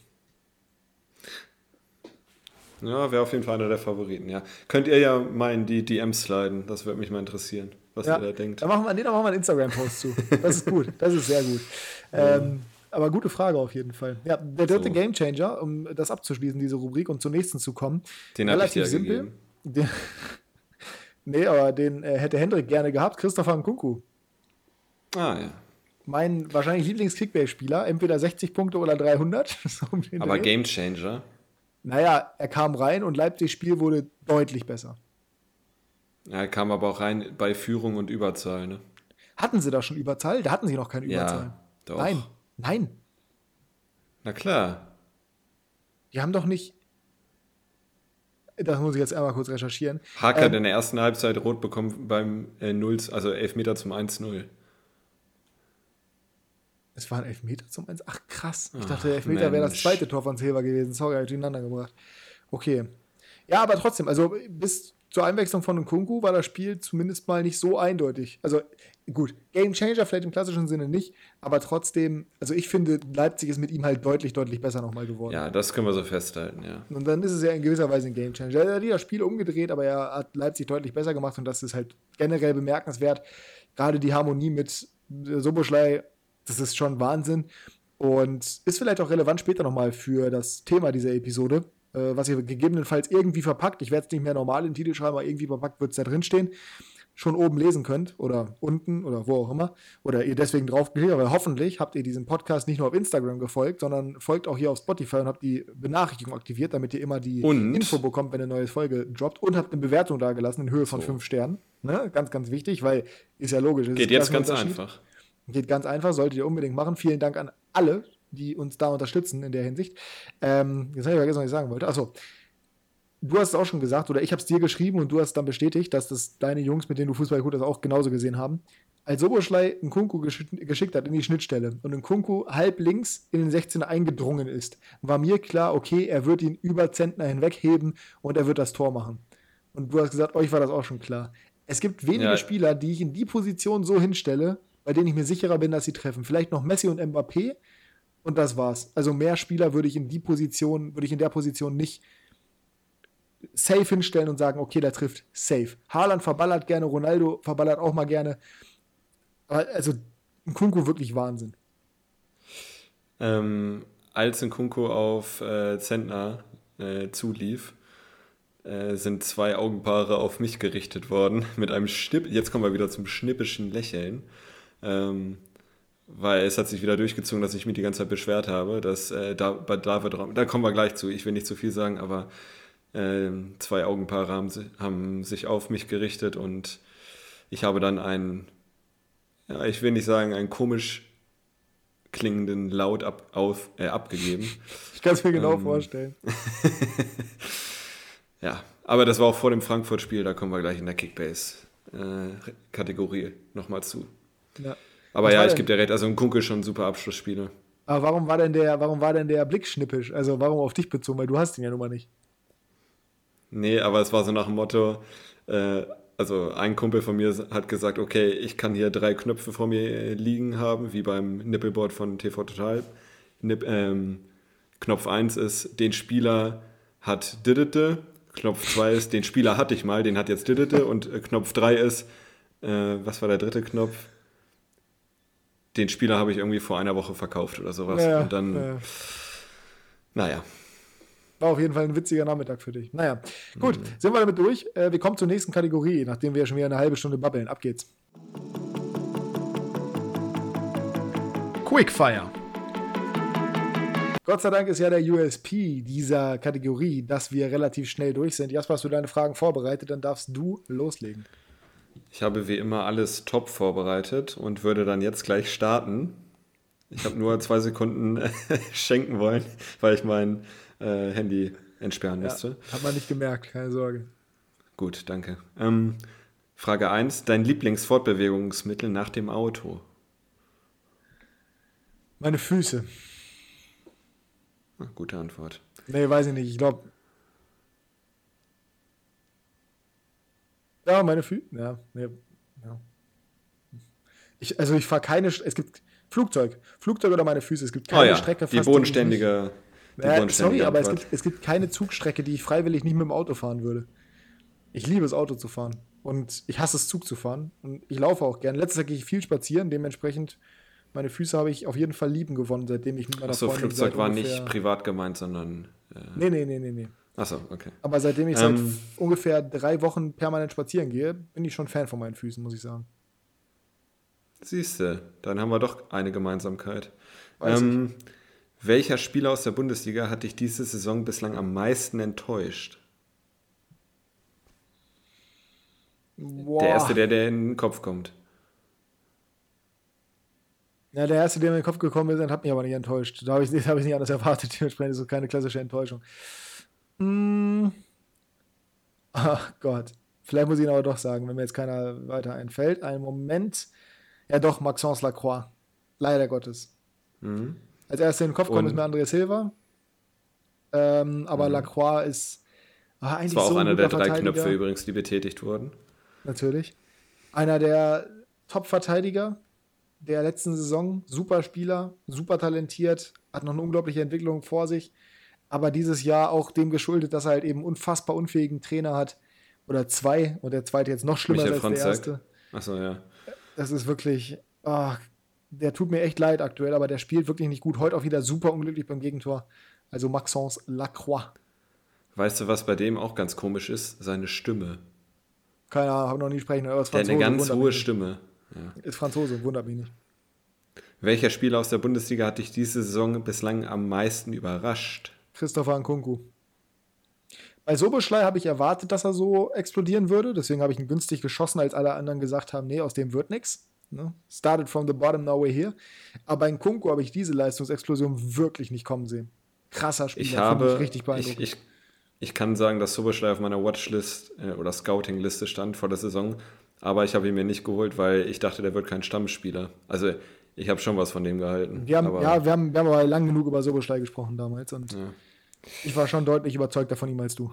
Ja, wäre auf jeden Fall einer der Favoriten, ja. Könnt ihr ja mal in die DMs sliden, das würde mich mal interessieren, was ja, ihr da denkt. Da machen wir, nee, da machen wir einen Instagram-Post zu. Das ist gut, das ist sehr gut. Ähm, aber gute Frage auf jeden Fall. Ja, der dritte so. Gamechanger, um das abzuschließen, diese Rubrik und zur nächsten zu kommen. Den relativ ich simpel. Den, nee, aber den äh, hätte Hendrik gerne gehabt. Christopher Nkunku. Ah, ja. Mein wahrscheinlich Lieblings-Kickbase-Spieler, entweder 60 Punkte oder 300. aber Gamechanger. Naja, er kam rein und Leipzigs Spiel wurde deutlich besser. Ja, er kam aber auch rein bei Führung und Überzahl, ne? Hatten sie da schon Überzahl? Da hatten sie noch keine Überzahl. Ja, doch. Nein, nein. Na klar. Die haben doch nicht. Das muss ich jetzt einmal kurz recherchieren. Hack ähm, hat in der ersten Halbzeit rot bekommen beim äh, 0, also Elfmeter zum 1-0. Es waren Elfmeter zum 1. Ach krass. Ich Ach, dachte, Elfmeter wäre das zweite Tor von Silva gewesen. Sorry, habe ich durcheinander gebracht. Okay. Ja, aber trotzdem, also bis zur Einwechslung von Nkunku war das Spiel zumindest mal nicht so eindeutig. Also gut, Game Changer vielleicht im klassischen Sinne nicht, aber trotzdem, also ich finde, Leipzig ist mit ihm halt deutlich, deutlich besser nochmal geworden. Ja, das können wir so festhalten, ja. Und dann ist es ja in gewisser Weise ein Game Changer. Er hat das Spiel umgedreht, aber er hat Leipzig deutlich besser gemacht und das ist halt generell bemerkenswert. Gerade die Harmonie mit Soboschlei das ist schon Wahnsinn. Und ist vielleicht auch relevant später nochmal für das Thema dieser Episode, äh, was ihr gegebenenfalls irgendwie verpackt, ich werde es nicht mehr normal in den Titel schreiben, aber irgendwie verpackt wird es da drin stehen, schon oben lesen könnt oder unten oder wo auch immer. Oder ihr deswegen draufgeklickt, aber hoffentlich habt ihr diesem Podcast nicht nur auf Instagram gefolgt, sondern folgt auch hier auf Spotify und habt die Benachrichtigung aktiviert, damit ihr immer die und? Info bekommt, wenn eine neue Folge droppt und habt eine Bewertung da gelassen in Höhe von so. fünf Sternen. Ne? Ganz, ganz wichtig, weil ist ja logisch. Geht jetzt ganz einfach. Geht ganz einfach, solltet ihr unbedingt machen. Vielen Dank an alle, die uns da unterstützen in der Hinsicht. Ähm, jetzt habe ich vergessen, was ich sagen wollte. Achso, du hast es auch schon gesagt, oder ich habe es dir geschrieben und du hast dann bestätigt, dass das deine Jungs, mit denen du Fußball gut hast, auch genauso gesehen haben. Als Soboschlei einen Kunku gesch geschickt hat in die Schnittstelle und ein Kunku halb links in den 16er eingedrungen ist, war mir klar, okay, er wird ihn über Zentner hinwegheben und er wird das Tor machen. Und du hast gesagt, euch war das auch schon klar. Es gibt wenige ja. Spieler, die ich in die Position so hinstelle, bei denen ich mir sicherer bin, dass sie treffen. Vielleicht noch Messi und Mbappé und das war's. Also mehr Spieler würde ich in die Position, würde ich in der Position nicht safe hinstellen und sagen, okay, der trifft safe. Haaland verballert gerne, Ronaldo verballert auch mal gerne. Also ein Kunku wirklich Wahnsinn. Ähm, als ein Kunku auf äh, Zentner äh, zulief, äh, sind zwei Augenpaare auf mich gerichtet worden mit einem Schnipp. Jetzt kommen wir wieder zum schnippischen Lächeln. Ähm, weil es hat sich wieder durchgezogen, dass ich mich die ganze Zeit beschwert habe, dass äh, David Raum, da kommen wir gleich zu, ich will nicht zu viel sagen, aber zwei Augenpaare haben, haben sich auf mich gerichtet und ich habe dann einen ja, ich will nicht sagen, einen komisch klingenden Laut ab, auf, äh, abgegeben. Ich kann es mir genau ähm, vorstellen. ja, aber das war auch vor dem Frankfurt-Spiel, da kommen wir gleich in der Kickbase-Kategorie äh, nochmal zu. Ja. Aber Was ja, ich gebe dir recht, also ein Kunkel schon super Abschlussspieler. Aber warum war denn der, warum war denn der Blick schnippisch? Also warum auf dich bezogen? Weil du hast ihn ja nun mal nicht. Nee, aber es war so nach dem Motto, äh, also ein Kumpel von mir hat gesagt, okay, ich kann hier drei Knöpfe vor mir liegen haben, wie beim Nippelboard von TV Total. Nip, ähm, Knopf 1 ist, den Spieler hat Didete. Knopf 2 ist, den Spieler hatte ich mal, den hat jetzt Didete. Und äh, Knopf 3 ist, äh, was war der dritte Knopf? Den Spieler habe ich irgendwie vor einer Woche verkauft oder sowas. Ja, Und dann, ja. naja. War auf jeden Fall ein witziger Nachmittag für dich. Naja, gut, mhm. sind wir damit durch. Äh, wir kommen zur nächsten Kategorie, nachdem wir schon wieder eine halbe Stunde babbeln. Ab geht's. Quickfire. Gott sei Dank ist ja der USP dieser Kategorie, dass wir relativ schnell durch sind. Jasper, hast du deine Fragen vorbereitet? Dann darfst du loslegen. Ich habe wie immer alles top vorbereitet und würde dann jetzt gleich starten. Ich habe nur zwei Sekunden schenken wollen, weil ich mein äh, Handy entsperren musste. Ja, hat man nicht gemerkt, keine Sorge. Gut, danke. Ähm, Frage 1. Dein Lieblingsfortbewegungsmittel nach dem Auto? Meine Füße. Ah, gute Antwort. Nee, weiß ich nicht. Ich glaube. Ja, meine Füße. Ja, nee, ja. Ich, also ich fahre keine. Es gibt Flugzeug. Flugzeug oder meine Füße. Es gibt keine oh ja, Strecke. Die bodenständige. Ja, sorry, aber es gibt, es gibt keine Zugstrecke, die ich freiwillig nicht mit dem Auto fahren würde. Ich liebe es, Auto zu fahren. Und ich hasse es, Zug zu fahren. Und ich laufe auch gern. Letztes Jahr gehe ich viel spazieren. Dementsprechend, meine Füße habe ich auf jeden Fall lieben gewonnen, seitdem ich mit meiner Achso, Freundin Flugzeug war nicht privat gemeint, sondern. Äh nee, nee, nee, nee, nee. Achso, okay. Aber seitdem ich ähm, seit ungefähr drei Wochen permanent spazieren gehe, bin ich schon Fan von meinen Füßen, muss ich sagen. Siehst du, dann haben wir doch eine Gemeinsamkeit. Ähm, welcher Spieler aus der Bundesliga hat dich diese Saison bislang am meisten enttäuscht? Boah. Der erste, der, der in den Kopf kommt. Ja, der erste, der mir in den Kopf gekommen ist, hat mich aber nicht enttäuscht. Da habe ich, hab ich nicht anders erwartet. Dementsprechend ist es keine klassische Enttäuschung. Hm. Ach Gott. Vielleicht muss ich ihn aber doch sagen, wenn mir jetzt keiner weiter einfällt. Einen Moment. Ja, doch, Maxence Lacroix. Leider Gottes. Mhm. Als erster in den Kopf kommt ist mir André Silva. Ähm, aber mhm. Lacroix ist ah, eigentlich das war auch so einer der drei Knöpfe übrigens, die betätigt wurden. Natürlich. Einer der Top-Verteidiger der letzten Saison. Super Spieler, super talentiert, hat noch eine unglaubliche Entwicklung vor sich. Aber dieses Jahr auch dem geschuldet, dass er halt eben unfassbar unfähigen Trainer hat. Oder zwei. Und der zweite jetzt noch schlimmer Michael als Franzek. der erste. Achso, ja. Das ist wirklich. Oh, der tut mir echt leid aktuell, aber der spielt wirklich nicht gut. Heute auch wieder super unglücklich beim Gegentor. Also Maxence Lacroix. Weißt du, was bei dem auch ganz komisch ist? Seine Stimme. Keine Ahnung, habe noch nie sprechen. Aber der hat eine ganz hohe Stimme. Ja. Ist Franzose, wundert mich nicht. Welcher Spieler aus der Bundesliga hat dich diese Saison bislang am meisten überrascht? Christopher Nkunku. Bei Soboschlei habe ich erwartet, dass er so explodieren würde. Deswegen habe ich ihn günstig geschossen, als alle anderen gesagt haben, nee, aus dem wird nichts. Ne? Started from the bottom, now we're here. Aber in Kunko habe ich diese Leistungsexplosion wirklich nicht kommen sehen. Krasser Spieler, ich habe, ich richtig beeindruckend. Ich, ich, ich, kann sagen, dass Soboschlei auf meiner Watchlist äh, oder Scouting-Liste stand vor der Saison, aber ich habe ihn mir nicht geholt, weil ich dachte, der wird kein Stammspieler. Also ich habe schon was von dem gehalten. Wir haben, ja, wir haben, wir haben aber lang genug über Soboschlei gesprochen damals und ja. ich war schon deutlich überzeugter von ihm als du.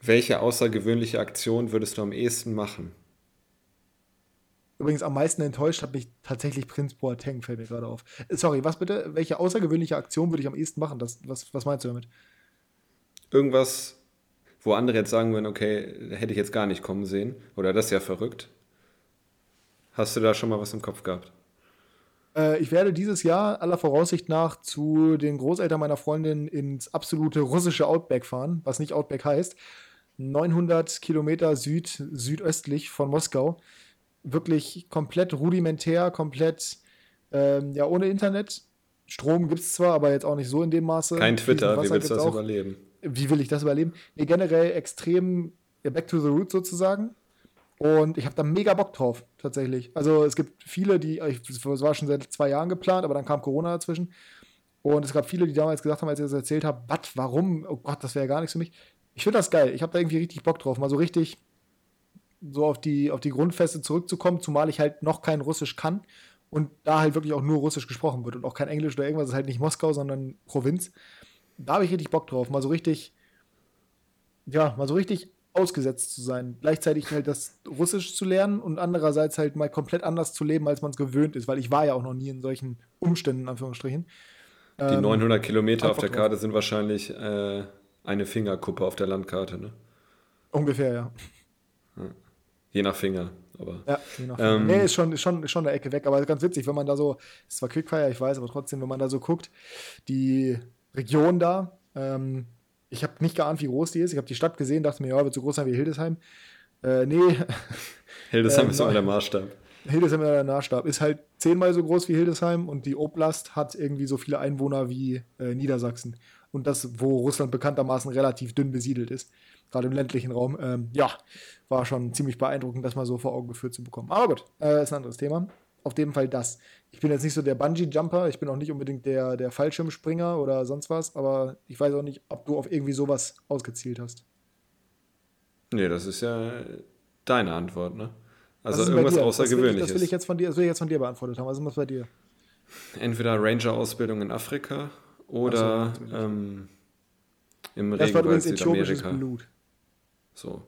Welche außergewöhnliche Aktion würdest du am ehesten machen? Übrigens am meisten enttäuscht hat mich tatsächlich Prinz Boateng, fällt mir gerade auf. Äh, sorry, was bitte? Welche außergewöhnliche Aktion würde ich am ehesten machen? Das, was, was meinst du damit? Irgendwas, wo andere jetzt sagen würden, okay, hätte ich jetzt gar nicht kommen sehen. Oder das ist ja verrückt. Hast du da schon mal was im Kopf gehabt? Äh, ich werde dieses Jahr aller Voraussicht nach zu den Großeltern meiner Freundin ins absolute russische Outback fahren, was nicht Outback heißt. 900 Kilometer süd, südöstlich von Moskau wirklich komplett rudimentär, komplett ähm, ja ohne Internet. Strom gibt es zwar, aber jetzt auch nicht so in dem Maße. Kein Twitter, wie willst du das auch. überleben? Wie will ich das überleben? Nee, generell extrem back to the root sozusagen. Und ich habe da mega Bock drauf, tatsächlich. Also es gibt viele, die, es war schon seit zwei Jahren geplant, aber dann kam Corona dazwischen. Und es gab viele, die damals gesagt haben, als ich das erzählt habe, was, warum? Oh Gott, das wäre ja gar nichts für mich. Ich finde das geil. Ich habe da irgendwie richtig Bock drauf. Mal so richtig so auf die, auf die Grundfeste zurückzukommen, zumal ich halt noch kein Russisch kann und da halt wirklich auch nur Russisch gesprochen wird und auch kein Englisch oder irgendwas, das ist halt nicht Moskau, sondern Provinz. Da habe ich richtig Bock drauf, mal so richtig, ja, mal so richtig ausgesetzt zu sein. Gleichzeitig halt das Russisch zu lernen und andererseits halt mal komplett anders zu leben, als man es gewöhnt ist, weil ich war ja auch noch nie in solchen Umständen, in Anführungsstrichen. Die ähm, 900 Kilometer auf der Karte drauf. sind wahrscheinlich äh, eine Fingerkuppe auf der Landkarte, ne? Ungefähr, ja. ja. Je nach Finger. Aber, ja, je nach Finger. Ähm, nee, ist schon, schon, schon eine Ecke weg, aber ganz witzig, wenn man da so, ist zwar Quickfire, ich weiß, aber trotzdem, wenn man da so guckt, die Region da, ähm, ich habe nicht geahnt, wie groß die ist. Ich habe die Stadt gesehen, dachte mir, ja, wird so groß sein wie Hildesheim. Äh, nee. Hildesheim äh, ist immer der Maßstab. Hildesheim ist der Maßstab. Ist halt zehnmal so groß wie Hildesheim und die Oblast hat irgendwie so viele Einwohner wie äh, Niedersachsen. Und das, wo Russland bekanntermaßen relativ dünn besiedelt ist gerade im ländlichen Raum. Ähm, ja, war schon ziemlich beeindruckend, das mal so vor Augen geführt zu bekommen. Aber gut, äh, ist ein anderes Thema. Auf jeden Fall das. Ich bin jetzt nicht so der Bungee-Jumper, ich bin auch nicht unbedingt der, der Fallschirmspringer oder sonst was, aber ich weiß auch nicht, ob du auf irgendwie sowas ausgezielt hast. Nee, das ist ja deine Antwort, ne? Also irgendwas Außergewöhnliches. Das will, ich, das will ich jetzt von dir, das will ich jetzt von dir beantwortet haben. Was ist was bei dir? Entweder Ranger-Ausbildung in Afrika oder so, ähm, im das Regenwald war übrigens äthiopisches Blut. So.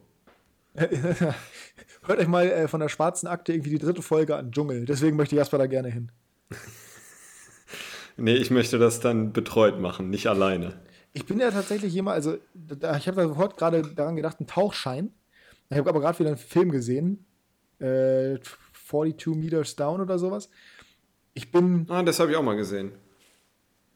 Hört euch mal äh, von der schwarzen Akte irgendwie die dritte Folge an Dschungel. Deswegen möchte Jasper da gerne hin. nee, ich möchte das dann betreut machen, nicht alleine. Ich bin ja tatsächlich jemand, also da, ich habe da sofort gerade daran gedacht, einen Tauchschein. Ich habe aber gerade wieder einen Film gesehen. Äh, 42 Meters Down oder sowas. Ich bin. Ah, das habe ich auch mal gesehen.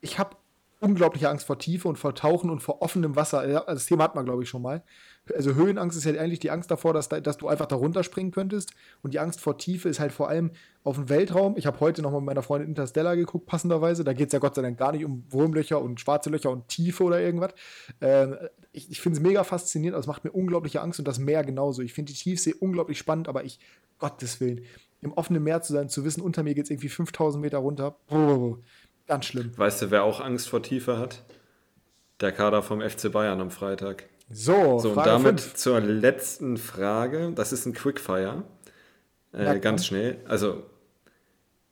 Ich habe unglaubliche Angst vor Tiefe und vor Tauchen und vor offenem Wasser. Das Thema hat man, glaube ich, schon mal. Also Höhenangst ist ja eigentlich die Angst davor, dass, dass du einfach da runterspringen könntest. Und die Angst vor Tiefe ist halt vor allem auf dem Weltraum. Ich habe heute noch mal mit meiner Freundin Interstellar geguckt, passenderweise. Da geht es ja Gott sei Dank gar nicht um Wurmlöcher und schwarze Löcher und Tiefe oder irgendwas. Ähm, ich ich finde es mega faszinierend, aber es macht mir unglaubliche Angst und das Meer genauso. Ich finde die Tiefsee unglaublich spannend, aber ich, Gottes Willen, im offenen Meer zu sein, zu wissen, unter mir geht es irgendwie 5000 Meter runter. Brrr, Ganz schlimm. Weißt du, wer auch Angst vor Tiefe hat? Der Kader vom FC Bayern am Freitag. So, so und damit fünf. zur letzten Frage. Das ist ein Quickfire. Äh, ganz schnell. Also,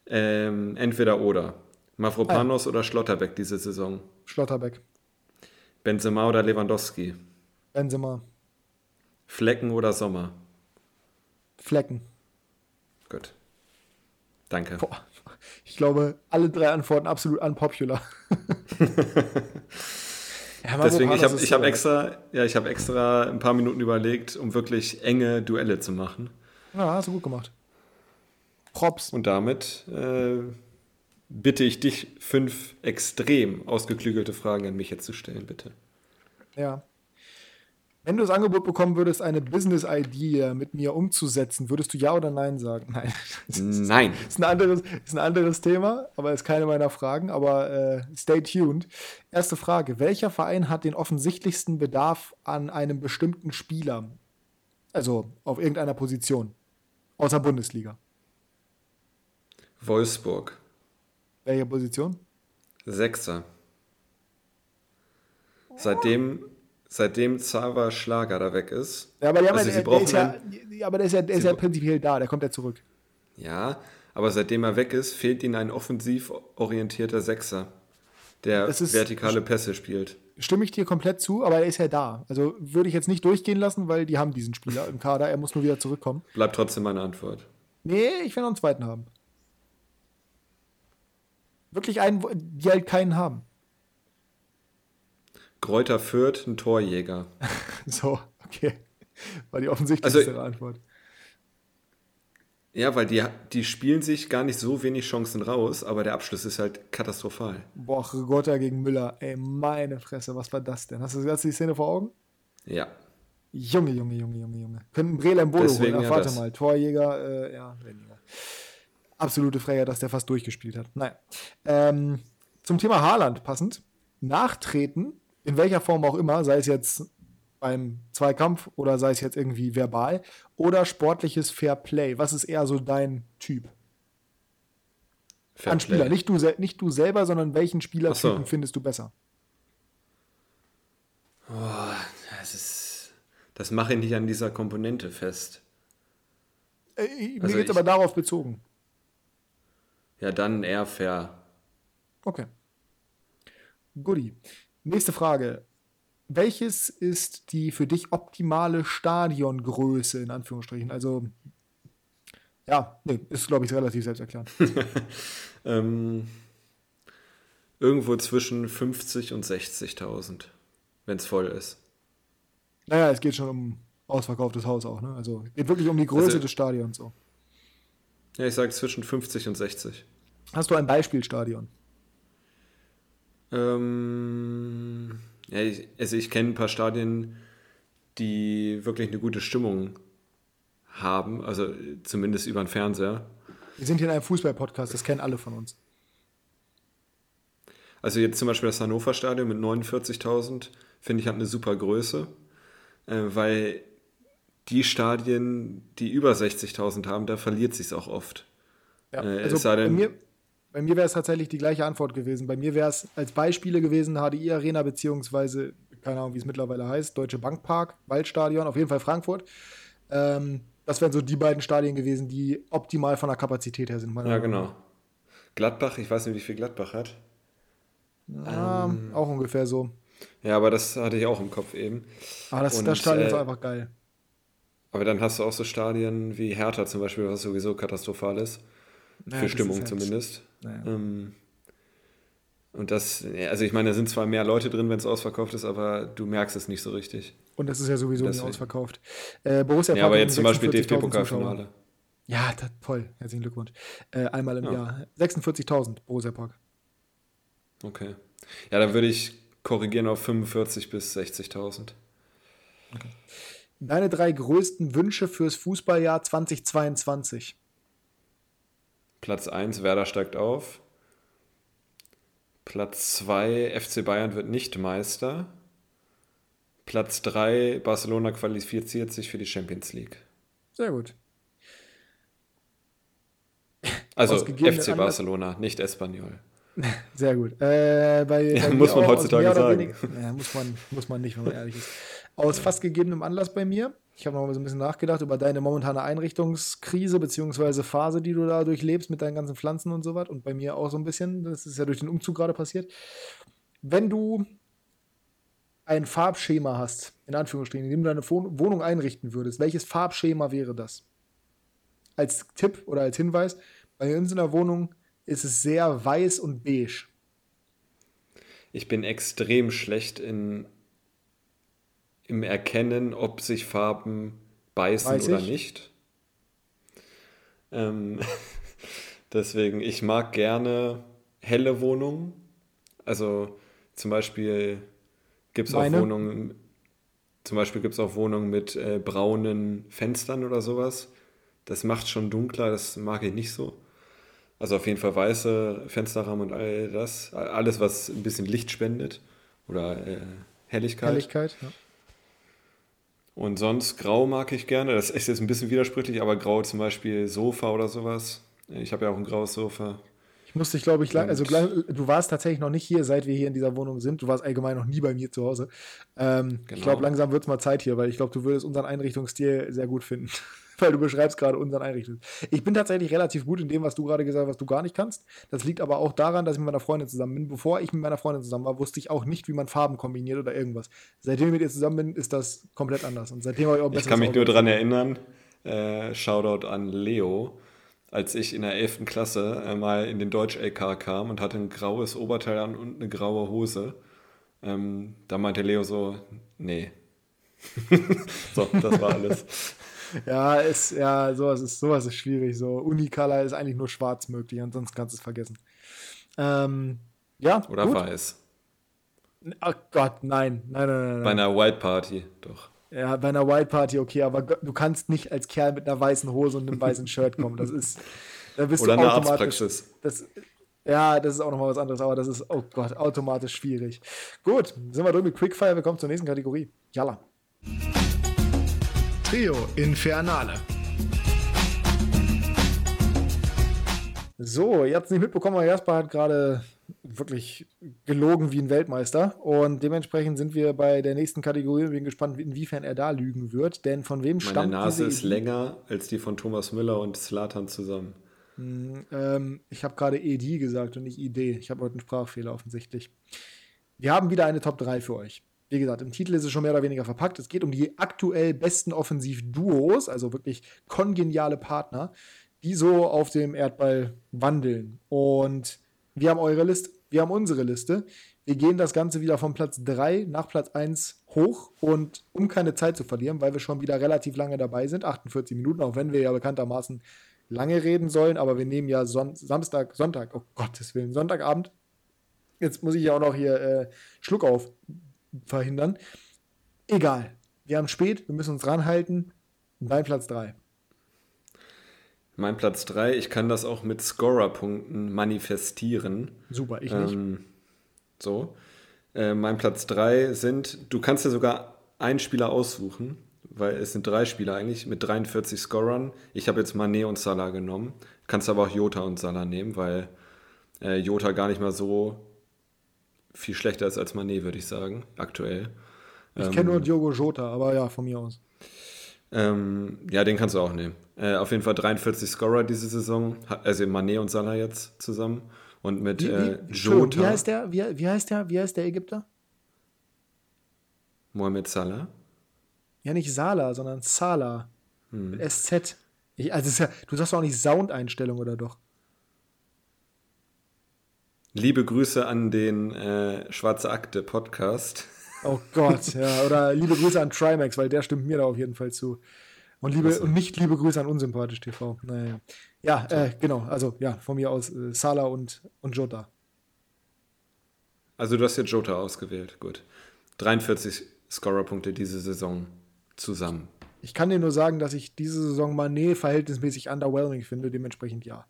ähm, entweder oder. Mavropanos ah. oder Schlotterbeck diese Saison? Schlotterbeck. Benzema oder Lewandowski? Benzema. Flecken oder Sommer? Flecken. Gut. Danke. Boah. Ich glaube, alle drei Antworten absolut unpopular. ja, Deswegen, ich habe ich hab extra, ja, hab extra ein paar Minuten überlegt, um wirklich enge Duelle zu machen. Ja, hast du gut gemacht. Props. Und damit äh, bitte ich dich, fünf extrem ausgeklügelte Fragen an mich jetzt zu stellen, bitte. Ja. Wenn du das Angebot bekommen würdest, eine Business-Idee mit mir umzusetzen, würdest du Ja oder Nein sagen? Nein. Nein. ist, ein anderes, ist ein anderes Thema, aber ist keine meiner Fragen. Aber äh, stay tuned. Erste Frage: Welcher Verein hat den offensichtlichsten Bedarf an einem bestimmten Spieler? Also auf irgendeiner Position. Außer Bundesliga. Wolfsburg. Welche Position? Sechster. Seitdem, seitdem Zava Schlager da weg ist. Ja, aber, die haben also ja, sie der, der ist ja, ja, aber der ist ja, der ist ja prinzipiell da, der kommt ja zurück. ja, aber seitdem er weg ist, fehlt ihnen ein offensiv orientierter Sechser, der ist- vertikale Pässe spielt. Stimme ich dir komplett zu, aber er ist ja da. Also würde ich jetzt nicht durchgehen lassen, weil die haben diesen Spieler im Kader, er muss nur wieder zurückkommen. Bleibt trotzdem meine Antwort. Nee, ich will noch einen zweiten haben. Wirklich einen, die halt keinen haben. Kräuter Fürth, ein Torjäger. So, okay. War die offensichtlichste Also- Antwort. Ja, weil die, die spielen sich gar nicht so wenig Chancen raus, aber der Abschluss ist halt katastrophal. Boah, Rigotta gegen Müller. Ey, meine Fresse, was war das denn? Hast du, hast du die Szene vor Augen? Ja. Junge, Junge, Junge, Junge, Junge. Könnten Brele im Bolo Deswegen holen. Ja warte mal. Torjäger, äh, ja, weniger. Absolute Freier, dass der fast durchgespielt hat. Naja. Ähm, zum Thema Haaland passend. Nachtreten, in welcher Form auch immer, sei es jetzt beim Zweikampf oder sei es jetzt irgendwie verbal oder sportliches Fair Play. Was ist eher so dein Typ? Fair An Spieler, nicht du, nicht du selber, sondern welchen Spielertypen so. findest du besser? Das ist. Das mache ich nicht an dieser Komponente fest. Äh, mir Also geht's ich- aber darauf bezogen. Ja, dann eher fair. Okay. Goodie. Nächste Frage. Welches ist die für dich optimale Stadiongröße, in Anführungsstrichen? Also, ja, nee, ist, glaube ich, relativ selbsterklärend. Ähm, irgendwo zwischen 50 und 60.000, wenn es voll ist. naja, es geht schon um ausverkauftes Haus auch, ne? Also, geht wirklich um die Größe Also- des Stadions. So. Ja, ich sage zwischen 50 und 60. Hast du ein Beispielstadion? Ähm, ja, ich, also ich kenne ein paar Stadien, die wirklich eine gute Stimmung haben, also zumindest über den Fernseher. Wir sind hier in einem Fußball-Podcast, das kennen alle von uns. Also jetzt zum Beispiel das Hannover Stadion mit 49.000, finde ich, hat eine super Größe, äh, weil die Stadien, die über 60.000 haben, da verliert sich auch oft. Ja, Äh, also es sei bei mir, bei mir wäre es tatsächlich die gleiche Antwort gewesen. Bei mir wäre es als Beispiele gewesen HDI Arena beziehungsweise, keine Ahnung, wie es mittlerweile heißt, Deutsche Bank Park, Waldstadion, auf jeden Fall Frankfurt. Ähm, das wären so die beiden Stadien gewesen, die optimal von der Kapazität her sind. Ja, Meinung genau. Gladbach, ich weiß nicht, wie viel Gladbach hat. Ja, Ähm. auch ungefähr so. Ja, aber das hatte ich auch im Kopf eben. Aber das, Und, das Stadion ist äh, einfach geil. Aber dann hast du auch so Stadien wie Hertha zum Beispiel, was sowieso katastrophal ist. Ja, für Stimmung ist halt- zumindest. Naja. Ähm, und das, also ich meine, da sind zwar mehr Leute drin, wenn es ausverkauft ist, aber du merkst es nicht so richtig. Und das ist ja sowieso nie Deswegen. ausverkauft. Äh, Borussia Ja, aber jetzt zum Beispiel 46.000 Zuschauer. DFB-Pokalfinale. Ja, das, toll. Herzlichen Glückwunsch. Äh, einmal im Ja. Jahr. 46.000 Borussia Park. Okay. Ja, dann würde ich korrigieren auf 45 bis 60.000. Deine drei größten Wünsche fürs Fußballjahr 2022. Platz 1, Werder steigt auf. Platz 2, FC Bayern wird nicht Meister. Platz 3, Barcelona qualifiziert sich für die Champions League. Sehr gut. Also FC Barcelona, nicht Espanyol. Sehr gut. Äh, bei, Ja, bei muss man heutzutage sagen. Ja, muss, man, muss man nicht, wenn man ehrlich ist. Aus fast gegebenem Anlass bei mir. Ich habe noch mal so ein bisschen nachgedacht über deine momentane Einrichtungskrise bzw. Phase, die du da durchlebst mit deinen ganzen Pflanzen und so was. Und bei mir auch so ein bisschen. Das ist ja durch den Umzug gerade passiert. Wenn du ein Farbschema hast, in Anführungsstrichen, in dem du deine Wohn- Wohnung einrichten würdest, welches Farbschema wäre das? Als Tipp oder als Hinweis, bei uns in der Wohnung ist es sehr weiß und beige. Ich bin extrem schlecht in, im Erkennen, ob sich Farben beißen Weiß oder ich. nicht. Ähm, deswegen, ich mag gerne helle Wohnungen. Also zum Beispiel gibt es auch? Wohnungen, zum Beispiel gibt es auch Wohnungen mit äh, braunen Fenstern oder sowas. Das macht schon dunkler, das mag ich nicht so. Also auf jeden Fall weiße Fensterrahmen und all das. Alles, was ein bisschen Licht spendet oder äh, Helligkeit. Helligkeit. Ja. Und sonst grau mag ich gerne. Das ist jetzt ein bisschen widersprüchlich, aber grau zum Beispiel Sofa oder sowas. Ich habe ja auch ein graues Sofa. Ich musste, ich glaube, ich, also du warst tatsächlich noch nicht hier, seit wir hier in dieser Wohnung sind. Du warst allgemein noch nie bei mir zu Hause. Ähm, genau. Ich glaube, langsam wird es mal Zeit hier, weil ich glaube, du würdest unseren Einrichtungsstil sehr gut finden. Weil du beschreibst gerade unseren Einrichtungsstil. Ich bin tatsächlich relativ gut in dem, was du gerade gesagt hast, was du gar nicht kannst. Das liegt aber auch daran, dass ich mit meiner Freundin zusammen bin. Bevor ich mit meiner Freundin zusammen war, wusste ich auch nicht, wie man Farben kombiniert oder irgendwas. Seitdem ich mit ihr zusammen bin, ist das komplett anders. Und seitdem habe ich auch Ich kann mich nur daran erinnern, äh, Shoutout an Leo als ich in der 11. Klasse äh, mal in den Deutsch-LK kam und hatte ein graues Oberteil an und eine graue Hose. Ähm, da meinte Leo so, nee. so, das war alles. ja, ist, ja, sowas ist, sowas ist schwierig. So, Unicolor ist eigentlich nur schwarz möglich, ansonsten kannst du es vergessen. Ähm, ja. Oder gut. weiß. Ach Gott, nein. Nein, nein, nein. Bei einer White Party, doch. Ja, bei einer White Party okay, aber du kannst nicht als Kerl mit einer weißen Hose und einem weißen Shirt kommen. Das ist. Da bist Oder du eine Arztpraxis. Das, ja, das ist auch nochmal was anderes, aber das ist, oh Gott, automatisch schwierig. Gut, sind wir durch mit Quickfire, wir kommen zur nächsten Kategorie. Jalla. Trio Infernale. So, ihr habt es nicht mitbekommen, aber Jasper hat gerade wirklich gelogen wie ein Weltmeister. Und dementsprechend sind wir bei der nächsten Kategorie. Ich bin gespannt, inwiefern er da lügen wird. Denn von wem Meine stammt Meine Nase ist länger als die von Thomas Müller und Slatan zusammen. Hm, ähm, ich habe gerade ED gesagt und nicht ID. Ich habe heute einen Sprachfehler offensichtlich. Wir haben wieder eine Top 3 für euch. Wie gesagt, im Titel ist es schon mehr oder weniger verpackt. Es geht um die aktuell besten Offensivduos, also wirklich kongeniale Partner, die so auf dem Erdball wandeln. Und wir haben eure Liste, wir haben unsere Liste. Wir gehen das Ganze wieder von Platz 3 nach Platz 1 hoch und um keine Zeit zu verlieren, weil wir schon wieder relativ lange dabei sind, 48 Minuten, auch wenn wir ja bekanntermaßen lange reden sollen, aber wir nehmen ja Son Samstag, Sonntag, oh Gottes Willen, Sonntagabend. Jetzt muss ich ja auch noch hier äh, Schluck auf verhindern. Egal. Wir haben spät, wir müssen uns ranhalten. Dein Platz 3. Mein Platz 3, ich kann das auch mit Scorer-Punkten manifestieren. Super, ich nicht. Ähm, so. Äh, mein Platz 3 sind, du kannst dir sogar einen Spieler aussuchen, weil es sind drei Spieler eigentlich mit 43 Scorern. Ich habe jetzt Mané und Salah genommen. Kannst aber auch Jota und Salah nehmen, weil äh, Jota gar nicht mal so viel schlechter ist als Mané, würde ich sagen, aktuell. Ich ähm, kenne nur Diogo Jota, aber ja, von mir aus. Ähm, ja, den kannst du auch nehmen. Äh, auf jeden Fall 43 Scorer diese Saison, also Mané und Salah jetzt zusammen. Und mit wie, wie, äh, Jota. Wie heißt, der, wie, wie, heißt der, wie heißt der Ägypter? Mohamed Salah? Ja, nicht Salah, sondern Salah. Hm. Mit SZ. Ich, also ja, du sagst auch nicht Soundeinstellung oder doch? Liebe Grüße an den äh, Schwarze Akte Podcast. Oh Gott, ja. Oder liebe Grüße an Trimax, weil der stimmt mir da auf jeden Fall zu. Und, liebe, und nicht liebe Grüße an Unsympathisch TV. Naja. Ja, äh, genau. Also, ja, von mir aus äh, Sala und, und Jota. Also, du hast jetzt Jota ausgewählt. Gut. 43 Scorerpunkte diese Saison zusammen. Ich kann dir nur sagen, dass ich diese Saison Mané verhältnismäßig underwhelming finde. Dementsprechend ja.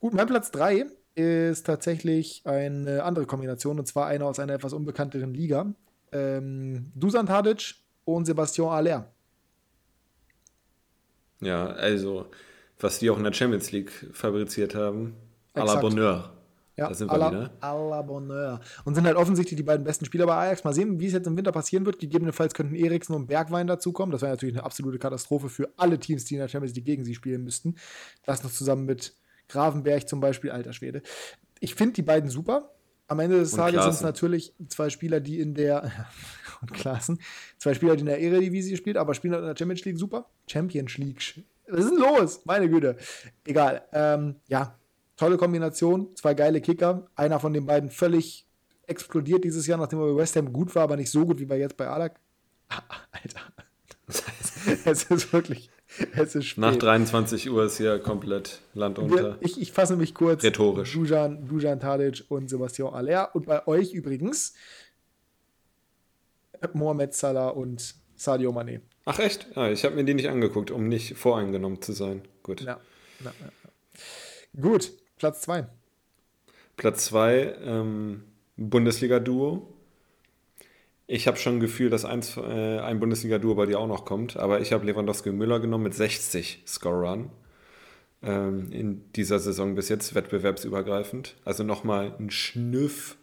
Gut, mein Platz 3 ist tatsächlich eine andere Kombination und zwar eine aus einer etwas unbekannteren Liga ähm, Dusan Tadic und Sebastian Aller. Ja, also, was die auch in der Champions League fabriziert haben, à la Bonheur. Ja, da sind wir wieder. À la Bonheur. Und sind halt offensichtlich die beiden besten Spieler bei Ajax. Mal sehen, wie es jetzt im Winter passieren wird. Gegebenenfalls könnten Eriksen und Bergwein dazukommen. Das wäre natürlich eine absolute Katastrophe für alle Teams, die in der Champions League gegen sie spielen müssten. Das noch zusammen mit Gravenberg zum Beispiel, alter Schwede. Ich finde die beiden super. Am Ende des Tages sind es natürlich zwei Spieler, die in der und Klassen, zwei Spieler, die in der Eredivisie spielen, aber spielen in der Champions League super. Champions League. Was ist denn los? Meine Güte. Egal. Ähm, ja, tolle Kombination. Zwei geile Kicker. Einer von den beiden völlig explodiert dieses Jahr, nachdem er bei West Ham gut war, aber nicht so gut wie bei jetzt bei Alak. Alter. es ist wirklich es ist spät. Nach 23 Uhr ist hier komplett Land unter. Ich, ich fasse mich kurz. Rhetorisch. Dujan, Dujan Tadic und Sebastian Aller. Und bei euch übrigens Mohamed Salah und Sadio Mane. Ach echt? Ah, ich habe mir die nicht angeguckt, um nicht voreingenommen zu sein. Gut. Ja. ja, ja. Gut, Platz 2. Platz 2, ähm, Bundesliga-Duo. Ich habe schon ein Gefühl, dass eins, äh, ein Bundesliga-Duo bei dir auch noch kommt, aber ich habe Lewandowski und Müller genommen mit 60 Scorern. ähm, in dieser Saison bis jetzt wettbewerbsübergreifend. Also nochmal ein Schnüff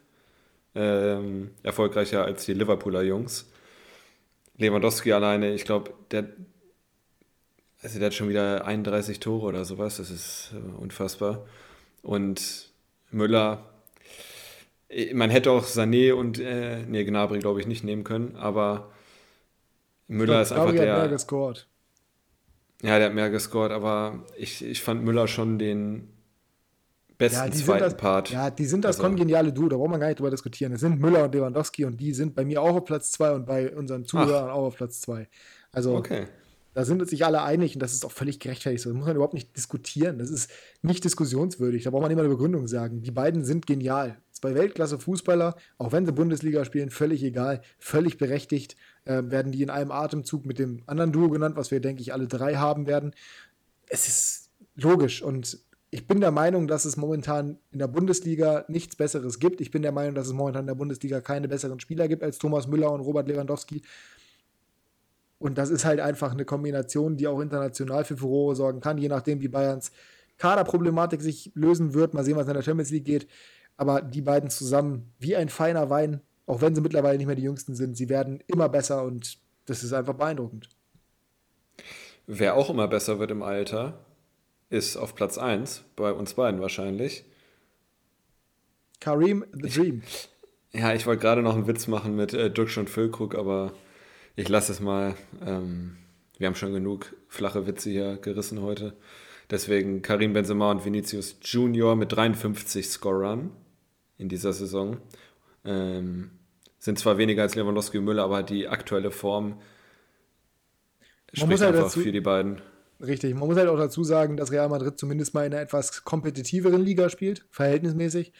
ähm, erfolgreicher als die Liverpooler Jungs. Lewandowski alleine, ich glaube, der, also der hat schon wieder 31 Tore oder sowas, das ist äh, unfassbar. Und Müller, man hätte auch Sané und, äh, nee, Gnabry glaube ich nicht nehmen können, aber Müller glaub, ist einfach der. Hat mehr gescored. Ja, der hat mehr gescored, aber ich, ich fand Müller schon den besten ja, zweiten das, Part. Ja, die sind das also. kongeniale Duo, da braucht man gar nicht drüber diskutieren. Es sind Müller und Lewandowski und die sind bei mir auch auf Platz 2 und bei unseren Zuhörern Ach. auch auf Platz 2. Also okay. da sind sich alle einig und das ist auch völlig gerechtfertigt. Das muss man überhaupt nicht diskutieren. Das ist nicht diskussionswürdig. Da braucht man immer eine Begründung sagen. Die beiden sind genial. Zwei Weltklasse-Fußballer, auch wenn sie Bundesliga spielen, völlig egal, völlig berechtigt, äh, werden die in einem Atemzug mit dem anderen Duo genannt, was wir, denke ich, alle drei haben werden. Es ist logisch und ich bin der Meinung, dass es momentan in der Bundesliga nichts Besseres gibt. Ich bin der Meinung, dass es momentan in der Bundesliga keine besseren Spieler gibt als Thomas Müller und Robert Lewandowski. Und das ist halt einfach eine Kombination, die auch international für Furore sorgen kann, je nachdem, wie Bayerns Kaderproblematik sich lösen wird. Mal sehen, was in der Champions League geht. Aber die beiden zusammen, wie ein feiner Wein, auch wenn sie mittlerweile nicht mehr die Jüngsten sind, sie werden immer besser und das ist einfach beeindruckend. Wer auch immer besser wird im Alter, ist auf Platz 1, bei uns beiden wahrscheinlich. Karim the Dream. ja, ich wollte gerade noch einen Witz machen mit äh, Dux und Füllkrug, aber ich lasse es mal. Ähm, wir haben schon genug flache Witze hier gerissen heute. Deswegen Karim Benzema und Vinicius Junior mit 53 Scorern in dieser Saison. Ähm, sind zwar weniger als Lewandowski und Müller, aber die aktuelle Form spricht halt einfach dazu, für die beiden. Richtig. Man muss halt auch dazu sagen, dass Real Madrid zumindest mal in einer etwas kompetitiveren Liga spielt, verhältnismäßig.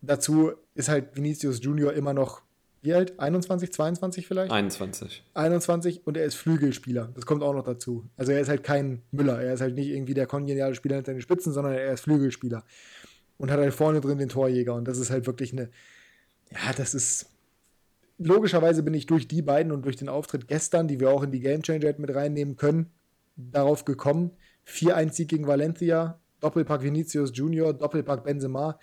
Dazu ist halt Vinicius Junior immer noch, wie alt? 21, 22 vielleicht? 21. 21 und er ist Flügelspieler. Das kommt auch noch dazu. Also er ist halt kein Müller. Er ist halt nicht irgendwie der kongeniale Spieler hinter den Spitzen, sondern er ist Flügelspieler. Und hat halt vorne drin den Torjäger. Und das ist halt wirklich eine, ja, das ist, logischerweise bin ich durch die beiden und durch den Auftritt gestern, die wir auch in die Game Changer mit reinnehmen können, darauf gekommen. 4-1-Sieg gegen Valencia, Doppelpack Vinicius Junior, Doppelpack Benzema.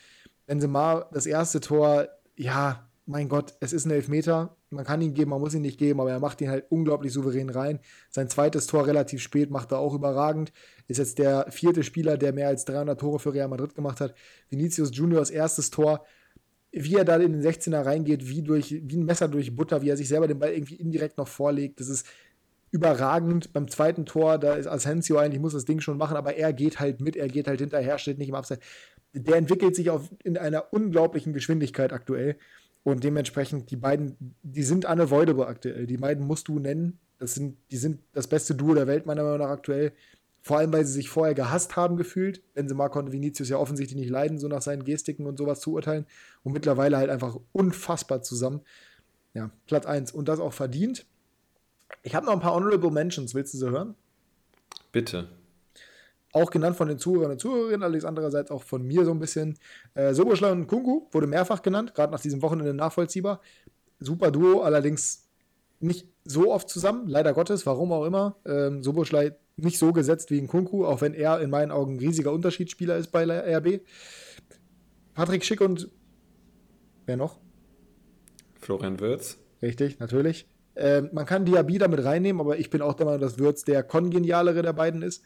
Benzema, das erste Tor, ja, mein Gott, es ist ein Elfmeter. Man kann ihn geben, man muss ihn nicht geben, aber er macht ihn halt unglaublich souverän rein. Sein zweites Tor relativ spät macht er auch überragend. Ist jetzt der vierte Spieler, der mehr als 300 Tore für Real Madrid gemacht hat. Vinicius Juniors erstes Tor, wie er da in den 16er reingeht, wie, durch, wie ein Messer durch Butter, wie er sich selber den Ball irgendwie indirekt noch vorlegt. Das ist überragend. Beim zweiten Tor, da ist Asensio eigentlich, muss das Ding schon machen, aber er geht halt mit, er geht halt hinterher, steht nicht im Abseits. Der entwickelt sich auf, in einer unglaublichen Geschwindigkeit aktuell. Und dementsprechend, die beiden, die sind unavoidable aktuell. Die beiden musst du nennen. Das sind, die sind das beste Duo der Welt, meiner Meinung nach, aktuell. Vor allem, weil sie sich vorher gehasst haben gefühlt. Benzema konnte Vinicius ja offensichtlich nicht leiden, so nach seinen Gestiken und sowas zu urteilen. Und mittlerweile halt einfach unfassbar zusammen. Ja, Platz 1. Und das auch verdient. Ich habe noch ein paar Honorable Mentions. Willst du sie hören? Bitte. Auch genannt von den Zuhörern und Zuhörerinnen, allerdings andererseits auch von mir so ein bisschen. Äh, Soboschlei und Kungu wurde mehrfach genannt, gerade nach diesem Wochenende nachvollziehbar. Super Duo, allerdings nicht so oft zusammen, leider Gottes, warum auch immer. Ähm, Soboschlei nicht so gesetzt wie ein Kunku, auch wenn er in meinen Augen ein riesiger Unterschiedsspieler ist bei RB. Patrick Schick und wer noch? Florian Würz. Richtig, natürlich. Äh, man kann Diaby damit reinnehmen, aber ich bin auch der Meinung, dass Würz der kongenialere der beiden ist.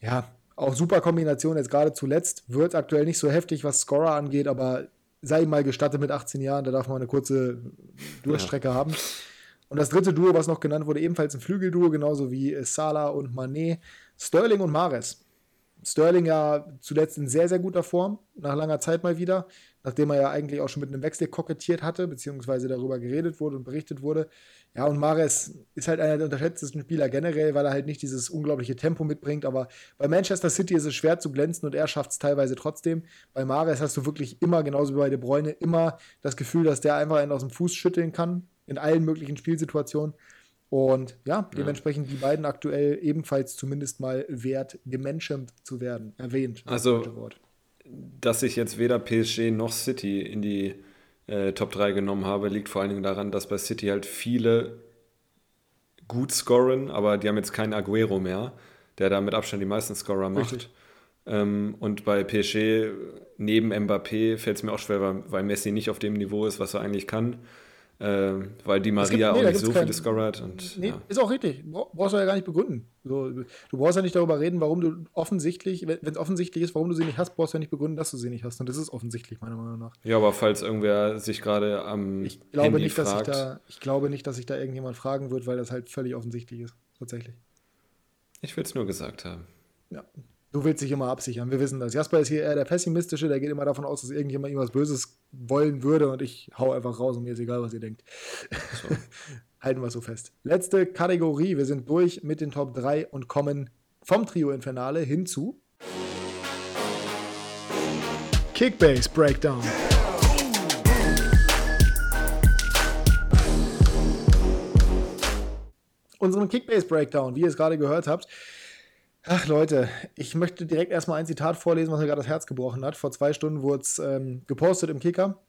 Ja, auch super Kombination jetzt gerade zuletzt. Würz aktuell nicht so heftig, was Scorer angeht, aber sei ihm mal gestattet mit 18 Jahren, da darf man eine kurze Durchstrecke ja. haben. Und das dritte Duo, was noch genannt wurde, ebenfalls ein Flügelduo, genauso wie Salah und Manet, Sterling und Mares. Sterling ja zuletzt in sehr, sehr guter Form, nach langer Zeit mal wieder nachdem er ja eigentlich auch schon mit einem Wechsel kokettiert hatte, beziehungsweise darüber geredet wurde und berichtet wurde. Ja, und Mares ist halt einer der unterschätztesten Spieler generell, weil er halt nicht dieses unglaubliche Tempo mitbringt. Aber bei Manchester City ist es schwer zu glänzen und er schafft es teilweise trotzdem. Bei Mares hast du wirklich immer, genauso wie bei De Bruyne, immer das Gefühl, dass der einfach einen aus dem Fuß schütteln kann, in allen möglichen Spielsituationen. Und ja, dementsprechend ja. die beiden aktuell ebenfalls zumindest mal wert, gemenschent zu werden, erwähnt. Also, dass ich jetzt weder PSG noch City in die äh, Top 3 genommen habe, liegt vor allen Dingen daran, dass bei City halt viele gut scoren, aber die haben jetzt keinen Aguero mehr, der da mit Abstand die meisten Scorer macht. Ähm, und bei PSG neben Mbappé fällt es mir auch schwer, weil, weil Messi nicht auf dem Niveau ist, was er eigentlich kann. Äh, weil die Maria gibt, nee, auch nicht so kein, viele Scorer hat. Und, nee, ja. Ist auch richtig. Brauchst du ja gar nicht begründen. So, du brauchst ja nicht darüber reden, warum du offensichtlich, wenn es offensichtlich ist, warum du sie nicht hast, brauchst du ja nicht begründen, dass du sie nicht hast. Und das ist offensichtlich, meiner Meinung nach. Ja, aber falls irgendwer sich gerade am ich glaube Handy nicht, fragt. Dass ich, da, ich glaube nicht, dass sich da irgendjemand fragen wird, weil das halt völlig offensichtlich ist. Tatsächlich. Ich will es nur gesagt haben. Ja, Du willst dich immer absichern. Wir wissen das. Jasper ist hier eher der Pessimistische, der geht immer davon aus, dass irgendjemand ihm was Böses wollen würde und ich hau einfach raus und mir ist egal, was ihr denkt. So. Halten wir es so fest. Letzte Kategorie. Wir sind durch mit den Top 3 und kommen vom Trio Infernale hinzu. Kickbase Breakdown. Unseren Kickbase Breakdown, wie ihr es gerade gehört habt, Ach Leute, ich möchte direkt erstmal ein Zitat vorlesen, was mir gerade das Herz gebrochen hat. Vor zwei Stunden wurde es ähm, gepostet im Kicker.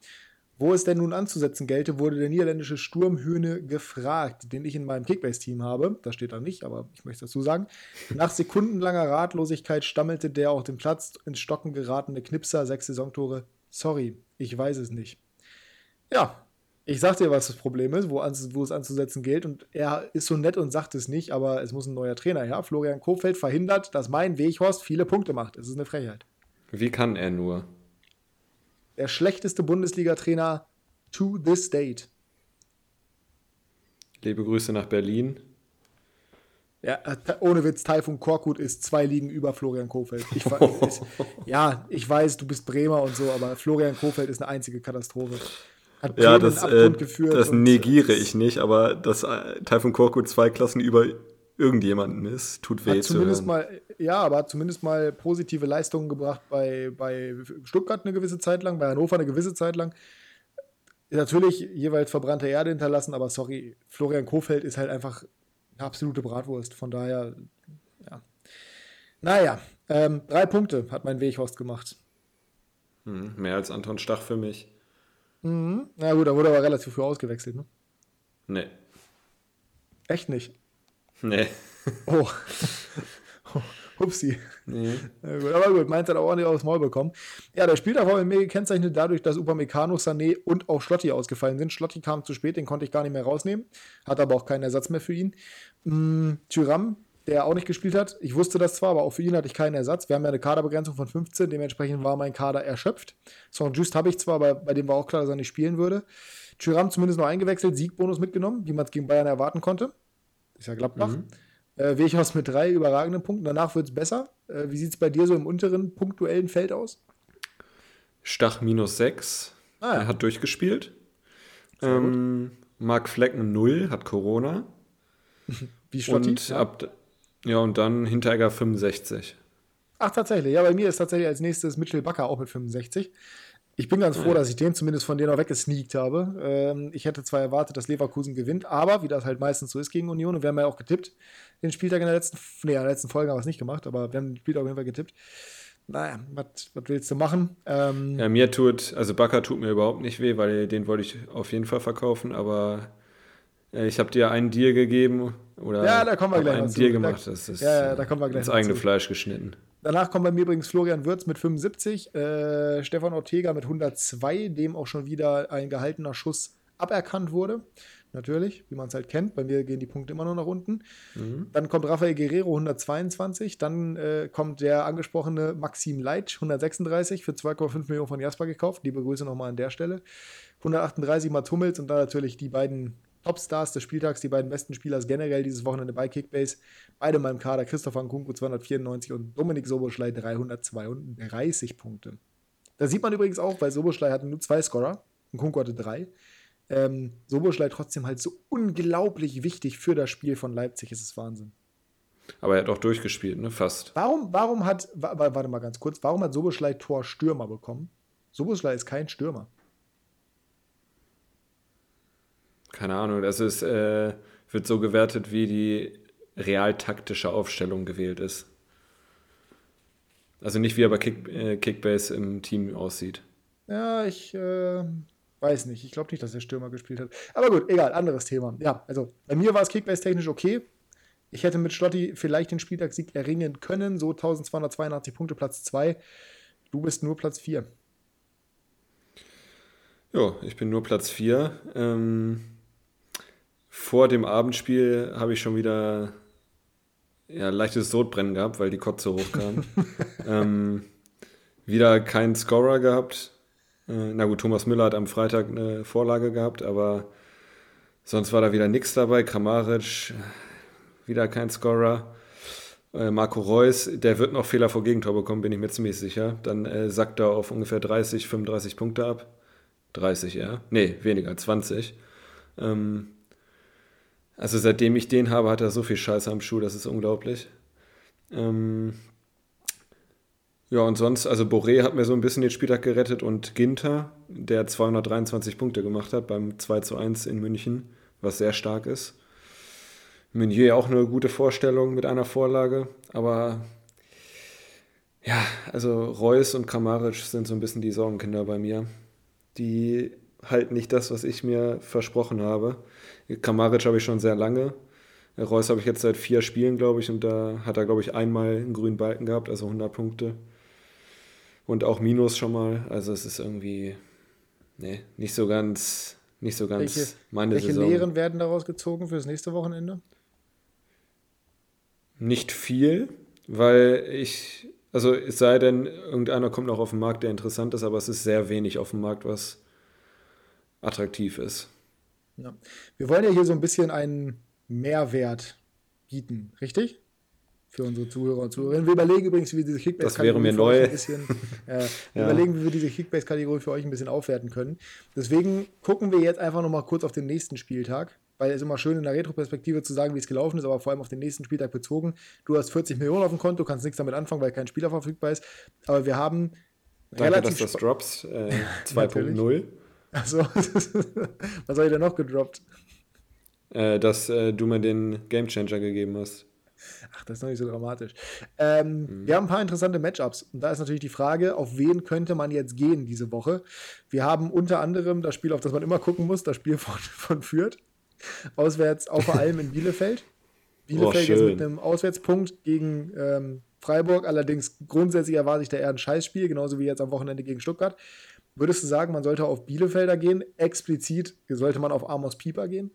Wo es denn nun anzusetzen gelte, wurde der niederländische Sturmhühne gefragt, den ich in meinem Kickbase-Team habe. Das steht da nicht, aber ich möchte dazu sagen. Nach sekundenlanger Ratlosigkeit stammelte der auf dem Platz ins Stocken geratene Knipser sechs Saisontore. Sorry, ich weiß es nicht. Ja, ich sag dir, was das Problem ist, wo, an, wo, es anzusetzen gilt. Und er ist so nett und sagt es nicht, aber es muss ein neuer Trainer her. Florian Kofeld verhindert, dass mein Weghorst viele Punkte macht. Es ist eine Frechheit. Wie kann er nur? Der schlechteste Bundesliga-Trainer to this date. Liebe Grüße nach Berlin. Ja, äh, ohne Witz, Taifun Korkut ist zwei Ligen über Florian Kofeld. Ich, ist, ja, ich weiß, du bist Bremer und so, aber Florian Kofeld ist eine einzige Katastrophe. Hat ja, das, äh, das negiere ich nicht, aber dass äh, Taifun Korkut zwei Klassen über irgendjemanden ist, tut weh zu zumindest hören. Mal, ja, aber hat zumindest mal positive Leistungen gebracht bei, bei Stuttgart eine gewisse Zeit lang, bei Hannover eine gewisse Zeit lang. Natürlich jeweils verbrannte Erde hinterlassen, aber sorry, Florian Kofeld ist halt einfach eine absolute Bratwurst. Von daher, ja. Naja, ähm, drei Punkte hat mein Weghorst gemacht. Hm, mehr als Anton Stach für mich. Mhm. Na gut, da wurde aber relativ früh ausgewechselt, ne? Nee. Echt nicht? Nee. Oh. Hupsi. Nee. Gut, aber gut, Mainz hat auch ordentlich aufs Maul bekommen. Ja, der Spieltag war bei mir gekennzeichnet dadurch, dass Upamecano, Sané und auch Schlotti ausgefallen sind. Schlotti kam zu spät, den konnte ich gar nicht mehr rausnehmen. Hat aber auch keinen Ersatz mehr für ihn. Mhm, Tyram der auch nicht gespielt hat. Ich wusste das zwar, aber auch für ihn hatte ich keinen Ersatz. Wir haben ja eine Kaderbegrenzung von 15, dementsprechend war mein Kader erschöpft. Son Just habe ich zwar, aber bei dem war auch klar, dass er nicht spielen würde. Tyram zumindest noch eingewechselt, Siegbonus mitgenommen, wie man es gegen Bayern erwarten konnte. Ist ja Gladbach. Mhm. Äh, Wechhaus mit drei überragenden Punkten. Danach wird es besser. Äh, wie sieht es bei dir so im unteren punktuellen Feld aus? Stach minus 6. Ah, ja. Er hat durchgespielt. Ähm, Marc Flecken 0, hat Corona. Wie Schlotti? Und ja. ab, ja, und dann Hinteregger 65. Ach, tatsächlich. Ja, bei mir ist tatsächlich als nächstes Mitchell Bakker auch mit 65. Ich bin ganz froh, dass ich den zumindest von denen auch weggesneakt habe. Ähm, ich hätte zwar erwartet, dass Leverkusen gewinnt, aber wie das halt meistens so ist gegen Union, und wir haben ja auch getippt, den Spieltag in der letzten, nee, in der letzten Folge haben wir es nicht gemacht, aber wir haben den Spieltag auf jeden Fall getippt. Naja, was willst du machen? Ähm, ja, mir tut, also Bakker tut mir überhaupt nicht weh, weil den wollte ich auf jeden Fall verkaufen, aber ich habe dir einen Deal gegeben oder ja, da kommen wir gleich einen Deal gemacht. Das ist ja, ja, da kommen wir gleich ins eigene zu. Fleisch geschnitten. Danach kommt bei mir übrigens Florian Würz mit 75, äh, Stefan Ortega mit 102, dem auch schon wieder ein gehaltener Schuss aberkannt wurde. Natürlich, wie man es halt kennt. Bei mir gehen die Punkte immer nur nach unten. Mhm. Dann kommt Rafael Guerrero 122. Dann äh, kommt der angesprochene Maxim Leitsch 136 für 2,5 Millionen von Jasper gekauft. Liebe Grüße nochmal an der Stelle. 138 Mats Hummels und dann natürlich die beiden Topstars des Spieltags, die beiden besten Spieler generell dieses Wochenende bei Kickbase. Beide in meinem Kader, Christopher Nkunku 294 und Dominik Soboschlei 332 Punkte. Da sieht man übrigens auch, weil Soboschlei hatte nur zwei Scorer, Nkunku hatte drei. Ähm, Soboschlei trotzdem halt so unglaublich wichtig für das Spiel von Leipzig, es ist Wahnsinn. Aber er hat auch durchgespielt, ne? Fast. Warum, warum hat, warte mal ganz kurz, warum hat Soboschlei Tor Stürmer bekommen? Soboschlei ist kein Stürmer. Keine Ahnung, das ist, äh, wird so gewertet, wie die realtaktische Aufstellung gewählt ist. Also nicht, wie er bei Kick, äh, Kickbase im Team aussieht. Ja, ich äh, weiß nicht. Ich glaube nicht, dass er Stürmer gespielt hat. Aber gut, egal, anderes Thema. Ja, also bei mir war es Kickbase technisch okay. Ich hätte mit Schlotti vielleicht den Spieltagssieg erringen können, so 1282 Punkte, Platz 2. Du bist nur Platz 4. Ja, ich bin nur Platz 4. Ähm, vor dem Abendspiel habe ich schon wieder ja, leichtes Sodbrennen gehabt, weil die Kotze hochkam. ähm, wieder keinen Scorer gehabt. Äh, na gut, Thomas Müller hat am Freitag eine Vorlage gehabt, aber sonst war da wieder nichts dabei. Kramaric, wieder kein Scorer. Äh, Marco Reus, der wird noch Fehler vor Gegentor bekommen, bin ich mir ziemlich sicher. Dann äh, sackt er auf ungefähr 30, 35 Punkte ab. 30, ja. Nee, weniger, 20. Ähm, also seitdem ich den habe, hat er so viel Scheiße am Schuh, das ist unglaublich. Ähm, ja, und sonst, also Boré hat mir so ein bisschen den Spieltag gerettet und Ginter, der 223 Punkte gemacht hat beim 2 zu 1 in München, was sehr stark ist. Meunier auch eine gute Vorstellung mit einer Vorlage, aber ja, also Reus und Kramaric sind so ein bisschen die Sorgenkinder bei mir. Die halten nicht das, was ich mir versprochen habe. Kramaric habe ich schon sehr lange. Reus habe ich jetzt seit vier Spielen, glaube ich, und da hat er, glaube ich, einmal einen grünen Balken gehabt, also 100 Punkte. Und auch Minus schon mal. Also es ist irgendwie, nee, nicht so ganz, nicht so ganz welche, meine welche Saison. Welche Lehren werden daraus gezogen für das nächste Wochenende? Nicht viel, weil ich, also es sei denn, irgendeiner kommt noch auf den Markt, der interessant ist, aber es ist sehr wenig auf dem Markt, was attraktiv ist. Ja. Wir wollen ja hier so ein bisschen einen Mehrwert bieten, richtig? Für unsere Zuhörer und Zuhörerinnen. Wir überlegen übrigens, wie wir diese Kickbase-Kategorie ein bisschen, äh, ja. überlegen, wie wir diese Kickbase-Kategorie für euch ein bisschen aufwerten können. Deswegen gucken wir jetzt einfach nochmal kurz auf den nächsten Spieltag weil es immer schön in der Retroperspektive zu sagen, wie es gelaufen ist, aber vor allem auf den nächsten Spieltag bezogen. Du hast 40 Millionen auf dem Konto, kannst nichts damit anfangen, weil kein Spieler verfügbar ist. Aber wir haben. Danke, dass das Drops äh, 2.0. Achso, was habe ich denn noch gedroppt? Äh, dass äh, du mir den Gamechanger gegeben hast. Ach, das ist noch nicht so dramatisch. Ähm, mhm. Wir haben ein paar interessante Matchups. Und da ist natürlich die Frage, auf wen könnte man jetzt gehen diese Woche? Wir haben unter anderem das Spiel, auf das man immer gucken muss, das Spiel von, von Fürth. Auswärts auch vor allem in Bielefeld. Bielefeld oh, jetzt mit einem Auswärtspunkt gegen ähm, Freiburg. Allerdings grundsätzlich erwarte ich da eher ein Scheißspiel, genauso wie jetzt am Wochenende gegen Stuttgart. Würdest du sagen, man sollte auf Bielefelder gehen? Explizit sollte man auf Amos Pieper gehen?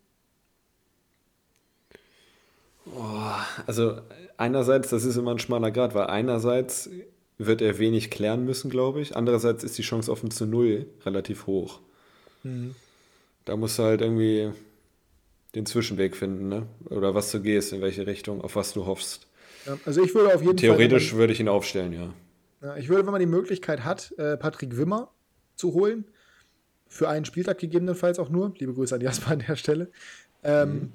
Oh, also einerseits, das ist immer ein schmaler Grad, weil einerseits wird er wenig klären müssen, glaube ich. Andererseits ist die Chance offen zu null relativ hoch. Mhm. Da musst du halt irgendwie den Zwischenweg finden, ne? Oder was du gehst, in welche Richtung, auf was du hoffst. Ja, also ich würde auf jeden Theoretisch Fall. Theoretisch würde ich ihn aufstellen, ja. ja. Ich würde, wenn man die Möglichkeit hat, äh, Patrick Wimmer zu holen, für einen Spieltag gegebenenfalls auch nur, liebe Grüße an Jasper an der Stelle, ähm, mhm.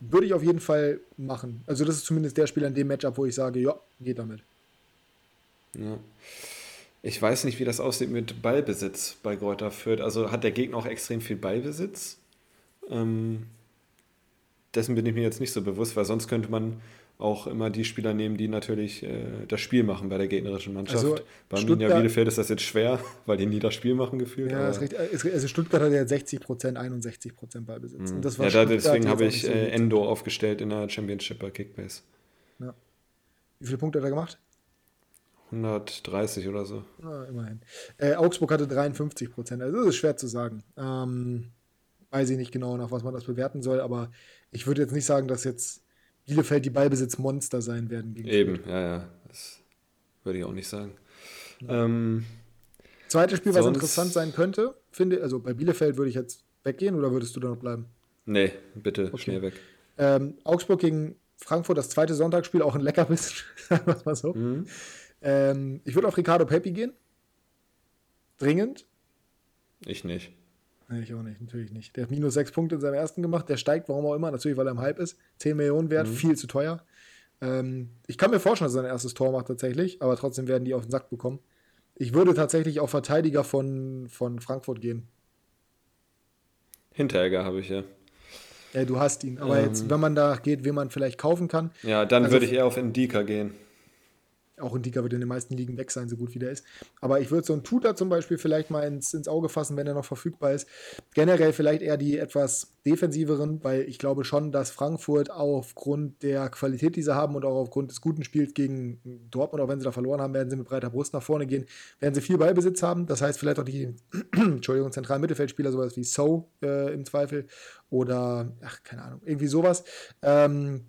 würde ich auf jeden Fall machen. Also das ist zumindest der Spieler in dem Matchup, wo ich sage, ja, geht damit. Ja. Ich weiß nicht, wie das aussieht mit Ballbesitz bei Greuther Fürth. Also hat der Gegner auch extrem viel Ballbesitz? Ähm, dessen bin ich mir jetzt nicht so bewusst, weil sonst könnte man auch immer die Spieler nehmen, die natürlich äh, das Spiel machen bei der gegnerischen Mannschaft. Also bei Stuttgart, Bielefeld ist das jetzt schwer, weil die nie das Spiel machen gefühlt. Ja, ist richtig. Also Stuttgart hat ja 60 Prozent, 61 Prozent Ballbesitz. Mhm. ja, da, deswegen habe ich so äh, Endo aufgestellt in der Championship bei Kickbase. Ja. Wie viele Punkte hat er gemacht? 130 oder so. Ah, immerhin. Äh, Augsburg hatte 53 Prozent. Also das ist schwer zu sagen. Ähm, weiß ich nicht genau, nach was man das bewerten soll, aber ich würde jetzt nicht sagen, dass jetzt Bielefeld die Ballbesitzmonster sein werden. Gegen Eben, Spiel. ja, ja. Das würde ich auch nicht sagen. Ja. Ähm, Zweites Spiel, was interessant sein könnte, finde also bei Bielefeld würde ich jetzt weggehen oder würdest du da noch bleiben? Nee, bitte okay. schnell weg. Ähm, Augsburg gegen Frankfurt, das zweite Sonntagsspiel, auch ein Leckerbissen, sagen wir mal so. Mhm. Ähm, ich würde auf Ricardo Pepi gehen. Dringend. Ich nicht. Nee, ich auch nicht, natürlich nicht. Der hat minus sechs Punkte in seinem ersten gemacht. Der steigt, warum auch immer, natürlich, weil er im Hype ist. 10 Millionen wert, mhm. viel zu teuer. Ähm, ich kann mir vorstellen, dass er sein erstes Tor macht tatsächlich, aber trotzdem werden die auf den Sack bekommen. Ich würde tatsächlich auf Verteidiger von, von Frankfurt gehen. Hinteregger habe ich ja. Ja, du hast ihn. Aber ähm, jetzt, wenn man da geht, wen man vielleicht kaufen kann. Ja, dann also, würde ich eher auf Indika gehen. Auch ein Dicker wird in den meisten Ligen weg sein, so gut wie der ist. Aber ich würde so einen Tutor zum Beispiel vielleicht mal ins, ins Auge fassen, wenn er noch verfügbar ist. Generell vielleicht eher die etwas defensiveren, weil ich glaube schon, dass Frankfurt aufgrund der Qualität, die sie haben und auch aufgrund des guten Spiels gegen Dortmund, auch wenn sie da verloren haben, werden sie mit breiter Brust nach vorne gehen, werden sie viel Ballbesitz haben. Das heißt, vielleicht auch die Entschuldigung, zentralen Mittelfeldspieler, sowas wie So äh, im Zweifel oder, ach, keine Ahnung, irgendwie sowas. Ähm,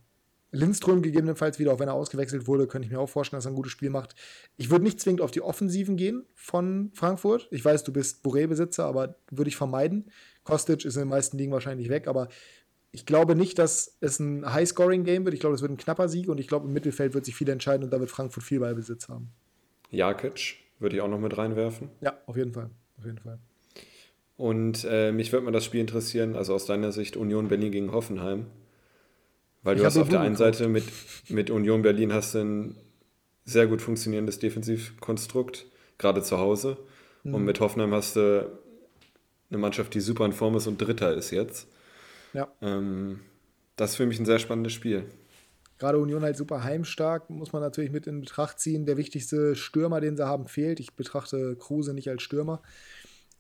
Lindström gegebenenfalls wieder, auch wenn er ausgewechselt wurde, könnte ich mir auch vorstellen, dass er ein gutes Spiel macht. Ich würde nicht zwingend auf die Offensiven gehen von Frankfurt. Ich weiß, du bist Boré-Besitzer, aber würde ich vermeiden. Kostic ist in den meisten Ligen wahrscheinlich weg, aber ich glaube nicht, dass es ein High-Scoring-Game wird. Ich glaube, es wird ein knapper Sieg und ich glaube, im Mittelfeld wird sich viel entscheiden und da wird Frankfurt viel Ballbesitz haben. Jakic würde ich auch noch mit reinwerfen. Ja, auf jeden Fall. Auf jeden Fall. Und äh, mich würde mal das Spiel interessieren, also aus deiner Sicht Union Berlin gegen Hoffenheim. Weil du hast auf der einen Seite mit, mit Union Berlin hast du ein sehr gut funktionierendes Defensivkonstrukt, gerade zu Hause. Mhm. Und mit Hoffenheim hast du eine Mannschaft, die super in Form ist und Dritter ist jetzt. Ja. Ähm, das ist für mich ein sehr spannendes Spiel. Gerade Union halt super heimstark, muss man natürlich mit in Betracht ziehen. Der wichtigste Stürmer, den sie haben, fehlt. Ich betrachte Kruse nicht als Stürmer.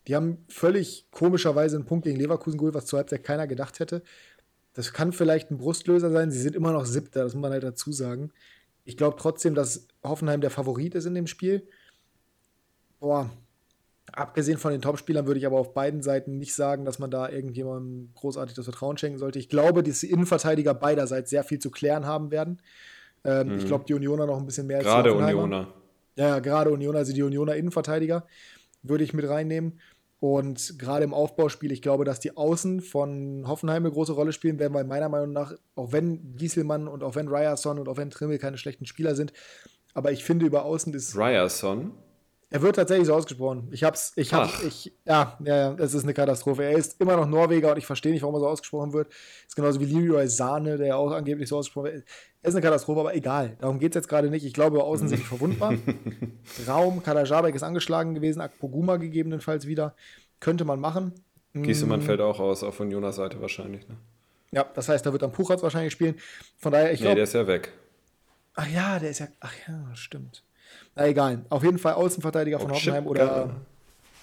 Die haben völlig komischerweise einen Punkt gegen Leverkusen geholt, was zur Halbzeit keiner gedacht hätte. Das kann vielleicht ein Brustlöser sein. Sie sind immer noch Siebter, das muss man halt dazu sagen. Ich glaube trotzdem, dass Hoffenheim der Favorit ist in dem Spiel. Boah, abgesehen von den Topspielern würde ich aber auf beiden Seiten nicht sagen, dass man da irgendjemandem großartig das Vertrauen schenken sollte. Ich glaube, dass die Innenverteidiger beiderseits sehr viel zu klären haben werden. Ähm, mhm. Ich glaube, die Unioner noch ein bisschen mehr. Gerade Unioner. Ja, gerade Unioner, also die Unioner Innenverteidiger würde ich mit reinnehmen. Und gerade im Aufbauspiel, ich glaube, dass die Außen von Hoffenheim eine große Rolle spielen werden, weil meiner Meinung nach, auch wenn Gieselmann und auch wenn Ryerson und auch wenn Trimmel keine schlechten Spieler sind, aber ich finde, über Außen ist. Ryerson? Er wird tatsächlich so ausgesprochen. Ich hab's, ich hab, Ach. ich, ja, ja, ja, es ist eine Katastrophe. Er ist immer noch Norweger und ich verstehe nicht, warum er so ausgesprochen wird. Ist genauso wie Leroy Sahne, der auch angeblich so ausgesprochen wird. Er ist eine Katastrophe, aber egal. Darum geht es jetzt gerade nicht. Ich glaube, außen sind verwundbar. Raum, Kadajabek ist angeschlagen gewesen, Akpoguma gegebenenfalls wieder. Könnte man machen. Giesemann mm. fällt auch aus, auf Unioner Seite wahrscheinlich. Ne? Ja, das heißt, da wird dann Puchatz wahrscheinlich spielen. Von daher, ich glaube. Nee, der ist ja weg. Ach ja, der ist ja. Ach ja, stimmt. Na egal. Auf jeden Fall Außenverteidiger von oh, Hoffenheim oder.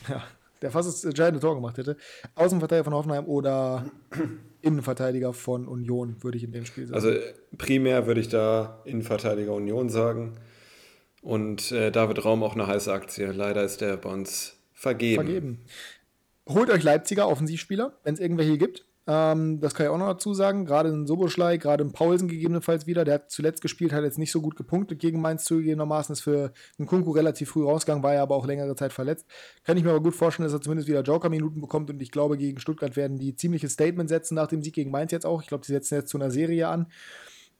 Ja, der fast das entscheidende Tor gemacht hätte. Außenverteidiger von Hoffenheim oder Innenverteidiger von Union, würde ich in dem Spiel sagen. Also primär würde ich da Innenverteidiger Union sagen. Und äh, David Raum auch eine heiße Aktie. Leider ist der bei uns vergeben. Vergeben. Holt euch Leipziger Offensivspieler, wenn es irgendwelche gibt. Ähm, das kann ich auch noch dazu sagen. Gerade in Soboschlei, gerade in Paulsen gegebenenfalls wieder. Der hat zuletzt gespielt, hat jetzt nicht so gut gepunktet gegen Mainz zugegebenermaßen. Ist für einen Kunku relativ früh rausgegangen, war ja aber auch längere Zeit verletzt. Kann ich mir aber gut vorstellen, dass er zumindest wieder Joker-Minuten bekommt. Und ich glaube, gegen Stuttgart werden die ziemliches Statement setzen nach dem Sieg gegen Mainz jetzt auch. Ich glaube, die setzen jetzt zu einer Serie an.